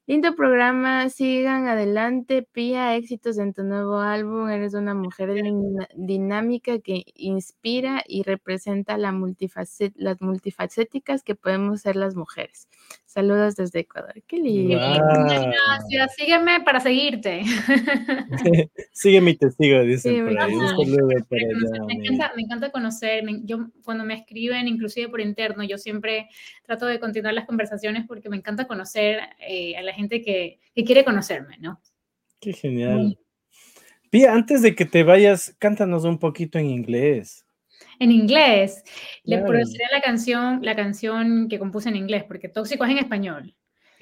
[SPEAKER 2] Lindo programa, sigan adelante, Pía, éxitos en tu nuevo álbum, eres una mujer dinámica que inspira y representa la las multifacéticas que podemos ser las mujeres. Saludos desde Ecuador, qué lindo.
[SPEAKER 3] Gracias, sígueme para seguirte.
[SPEAKER 1] sígueme y te sigo, dicen por ahí.
[SPEAKER 3] me, encanta, me encanta conocer, yo cuando me escriben, inclusive por interno, yo siempre trato de continuar las conversaciones porque me encanta conocer eh, a la gente que, quiere conocerme, ¿no?
[SPEAKER 1] Qué genial. Pía, antes de que te vayas, cántanos un poquito en inglés.
[SPEAKER 3] En inglés, le produciré la canción, la canción que compuse en inglés, porque Tóxico es en español.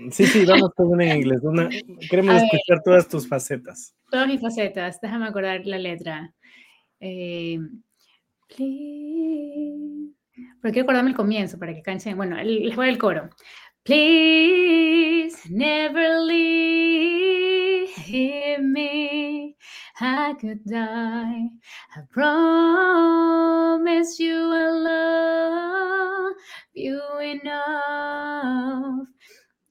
[SPEAKER 1] Sí, sí, vamos con una en inglés. queremos escuchar todas tus facetas.
[SPEAKER 3] Todas mis facetas, déjame acordar la letra. Eh, please. Pero quiero acordarme el comienzo para que canten. Bueno, les voy al coro. Please never leave me, I could die. I promise you I love you enough.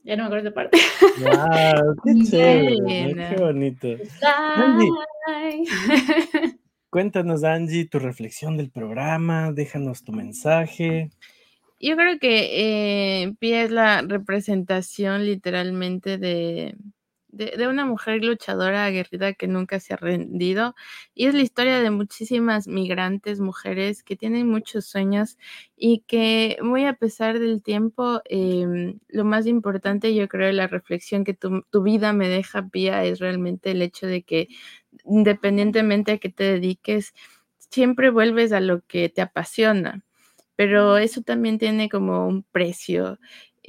[SPEAKER 3] Ya no me acuerdo de parte.
[SPEAKER 1] ¡Wow! ¡Qué chévere! ¡Qué bonito! Cuéntanos, Angie, tu reflexión del programa, déjanos tu mensaje.
[SPEAKER 2] Yo creo que eh, es la representación literalmente de, de, una mujer luchadora aguerrida que nunca se ha rendido. Y es la historia de muchísimas migrantes, mujeres que tienen muchos sueños y que muy a pesar del tiempo, em, lo más importante yo creo, la reflexión que tu, tu vida me deja, Pía, es realmente el hecho de que independientemente a qué te dediques, siempre vuelves a lo que te apasiona, pero eso también tiene como un precio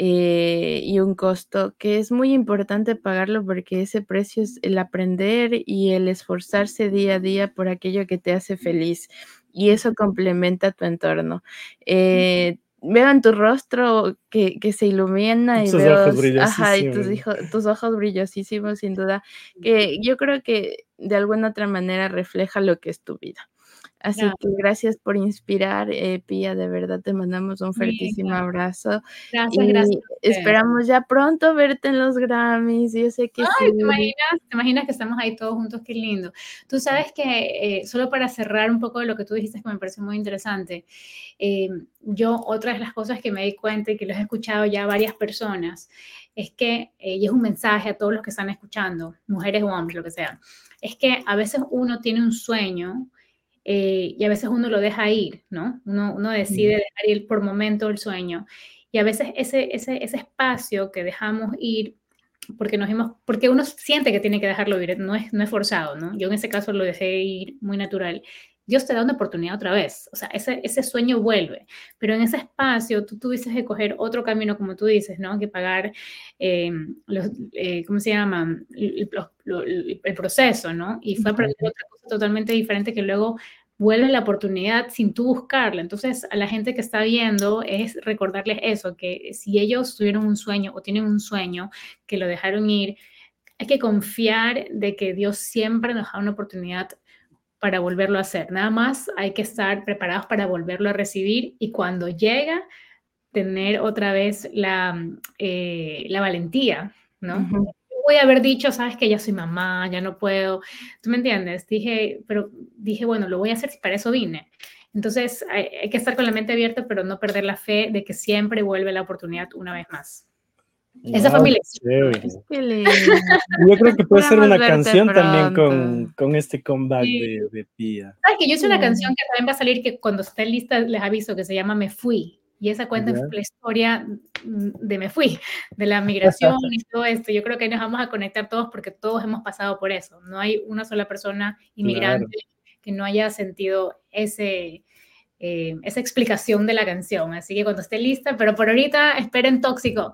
[SPEAKER 2] eh, y un costo que es muy importante pagarlo porque ese precio es el aprender y el esforzarse día a día por aquello que te hace feliz y eso complementa tu entorno. Eh, veo en tu rostro que, se ilumina y veo ajá, y tus, tus ojos brillosísimos, sin duda, que yo creo que de alguna otra manera refleja lo que es tu vida. Así que gracias por inspirar, eh, Pía, de verdad te mandamos un fuertísimo abrazo. Gracias, y gracias. Esperamos ya pronto verte en los Grammys, yo sé que
[SPEAKER 3] Ay, ¿te, imaginas, ¿te imaginas que estamos ahí todos juntos? Qué lindo. Tú sabes que, eh, solo para cerrar un poco de lo que tú dijiste, que me pareció muy interesante, eh, yo otra de las cosas que me di cuenta y que lo he escuchado ya varias personas, es que, y es un mensaje a todos los que están escuchando, mujeres o hombres, lo que sea, es que a veces uno tiene un sueño, eh, y a veces uno lo deja ir, ¿no? Uno, uno decide dejar ir por momento el sueño. Y a veces ese, ese, ese espacio que dejamos ir, porque, nos hemos, porque uno siente que tiene que dejarlo ir, no es, no es forzado, ¿no? Yo en ese caso lo dejé ir muy natural. Dios te da una oportunidad otra vez. O sea, ese, ese sueño vuelve. Pero en ese espacio tú tuviste que coger otro camino, como tú dices, ¿no? Que pagar, eh, los, eh, ¿cómo se llama? El, el, proceso, ¿no? Y fue aprender otra cosa totalmente diferente que luego vuelve la oportunidad sin tú buscarla. Entonces, a la gente que está viendo es recordarles eso, que si ellos tuvieron un sueño o tienen un sueño que lo dejaron ir, hay que confiar de que Dios siempre nos da una oportunidad para volverlo a hacer. Nada más hay que estar preparados para volverlo a recibir y cuando llega, tener otra vez la, eh, la valentía, ¿no? A haber dicho, sabes que ya soy mamá, ya no puedo, ¿tú me entiendes? Dije, pero dije, bueno, lo voy a hacer si para eso vine. Entonces hay, que estar con la mente abierta, pero no perder la fe de que siempre vuelve la oportunidad una vez más. Esa familia.
[SPEAKER 1] Yo creo que puede ser una canción también con, con, este comeback de, de Pía.
[SPEAKER 3] ¿Sabes que yo hice una canción que también va a salir que cuando esté lista les aviso que se llama Me Fui. Y esa cuenta es la historia de me fui, de la migración y todo esto. Yo creo que nos vamos a conectar todos porque todos hemos pasado por eso. No hay una sola persona inmigrante que no haya sentido ese, eh, esa explicación de la canción. Así que cuando esté lista, pero por ahorita esperen tóxico.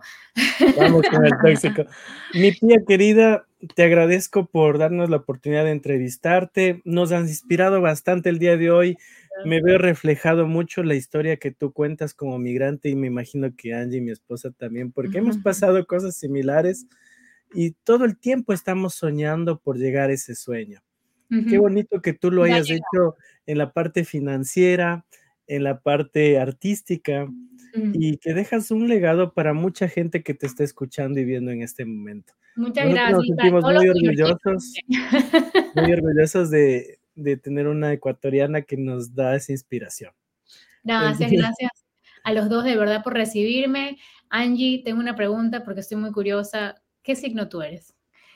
[SPEAKER 1] Vamos con el tóxico. Mi tía querida, te agradezco por darnos la oportunidad de entrevistarte. Nos has inspirado bastante el día de hoy me veo reflejado mucho la historia que tú cuentas como migrante y me imagino que Angie, mi esposa, también, porque hemos pasado cosas similares y todo el tiempo estamos soñando por llegar a ese sueño. Qué bonito que tú lo hayas hecho en la parte financiera, en la parte artística y que dejas un legado para mucha gente que te está escuchando y viendo en este momento.
[SPEAKER 3] Muchas gracias. Nos
[SPEAKER 1] sentimos muy orgullosos, muy orgullosos de, de tener una ecuatoriana que nos da esa inspiración.
[SPEAKER 3] Gracias, gracias a los dos de verdad por recibirme. Angie, tengo una pregunta porque estoy muy curiosa. ¿Qué signo tú eres?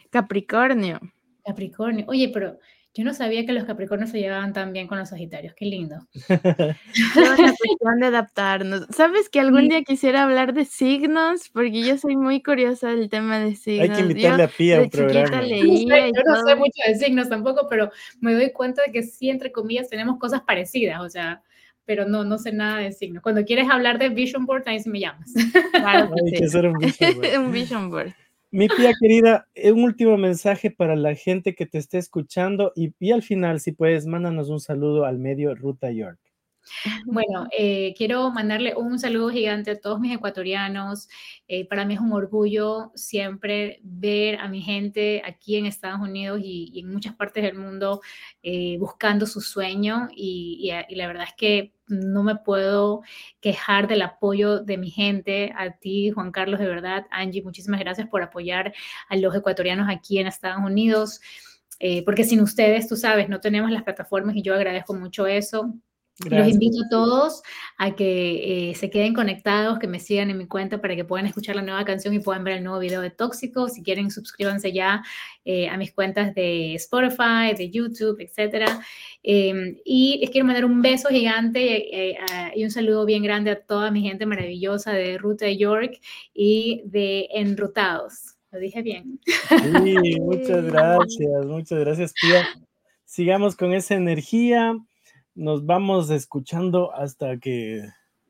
[SPEAKER 2] Capricornio.
[SPEAKER 3] Capricornio. Oye, pero yo no sabía que los Capricornios se llevaban tan bien con los Sagitarios. Qué lindo.
[SPEAKER 2] Una cuestión de adaptarnos. ¿Sabes que algún día quisiera hablar de signos? Porque yo soy muy curiosa del tema de signos.
[SPEAKER 1] Hay que invitarle a Pía a un programa.
[SPEAKER 3] yo no sé mucho de signos tampoco, pero me doy cuenta de que sí, entre comillas, tenemos cosas parecidas. O sea, pero no, no sé nada de signos. Cuando quieres hablar de Vision Board, ahí sí me llamas.
[SPEAKER 2] Claro Hay que hacer un Vision Board. un Vision Board.
[SPEAKER 1] Mi tía querida, eh, un último mensaje para la gente que te esté escuchando y, al final, si puedes, mándanos un saludo al medio Ruta York.
[SPEAKER 3] Bueno, eh, quiero mandarle un saludo gigante a todos mis ecuatorianos. Eh, para mí es un orgullo siempre ver a mi gente aquí en Estados Unidos y, en muchas partes del mundo eh, buscando su sueño y, la verdad es que no me puedo quejar del apoyo de mi gente, a ti, Juan Carlos, de verdad, Angie, muchísimas gracias por apoyar a los ecuatorianos aquí en Estados Unidos. porque sin ustedes, tú sabes, no tenemos las plataformas y yo agradezco mucho eso. Los invito a todos a que eh, se queden conectados, que me sigan en mi cuenta para que puedan escuchar la nueva canción y puedan ver el nuevo video de Tóxico. Si quieren, suscríbanse ya eh, a mis cuentas de Spotify, de YouTube, etc. Em, y les quiero mandar un beso gigante eh, y un saludo bien grande a toda mi gente maravillosa de Ruta York y de Enrutados. Lo dije bien.
[SPEAKER 1] Sí, muchas gracias, muchas gracias, tía. Sigamos con esa energía nos vamos escuchando hasta que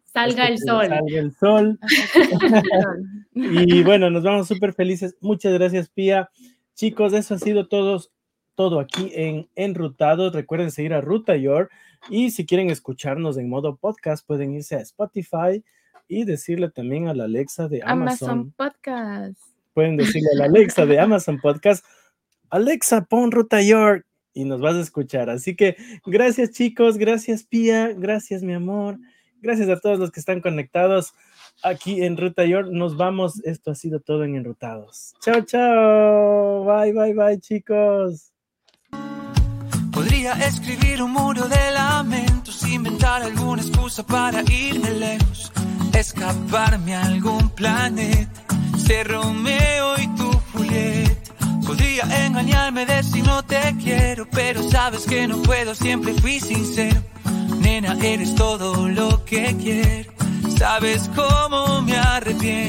[SPEAKER 3] salga el sol.
[SPEAKER 1] Salga el sol. y bueno, nos vamos súper felices. Muchas gracias, Pía. Chicos, eso ha sido todo, todo aquí en Enrutados. Recuerden seguir a Ruta York y si quieren escucharnos en modo podcast, pueden irse a Spotify y decirle también a la Alexa de Amazon, Amazon
[SPEAKER 2] Podcast.
[SPEAKER 1] Pueden decirle a la Alexa de Amazon Podcast, Alexa, pon Ruta York y nos vas a escuchar. Así que gracias chicos, gracias Pía, gracias mi amor, gracias a todos los que están conectados aquí en Ruta York. Nos vamos, esto ha sido todo en Enrutados. Chao, chao, bye, bye, bye chicos.
[SPEAKER 4] Podría escribir un muro de lamentos, inventar alguna excusa para lejos, escaparme a algún planeta, ser Romeo y tu Podría engañarme, decir no te quiero, pero sabes que no puedo, siempre fui sincero. Nena, eres todo lo que quiero, sabes cómo me arrepiento.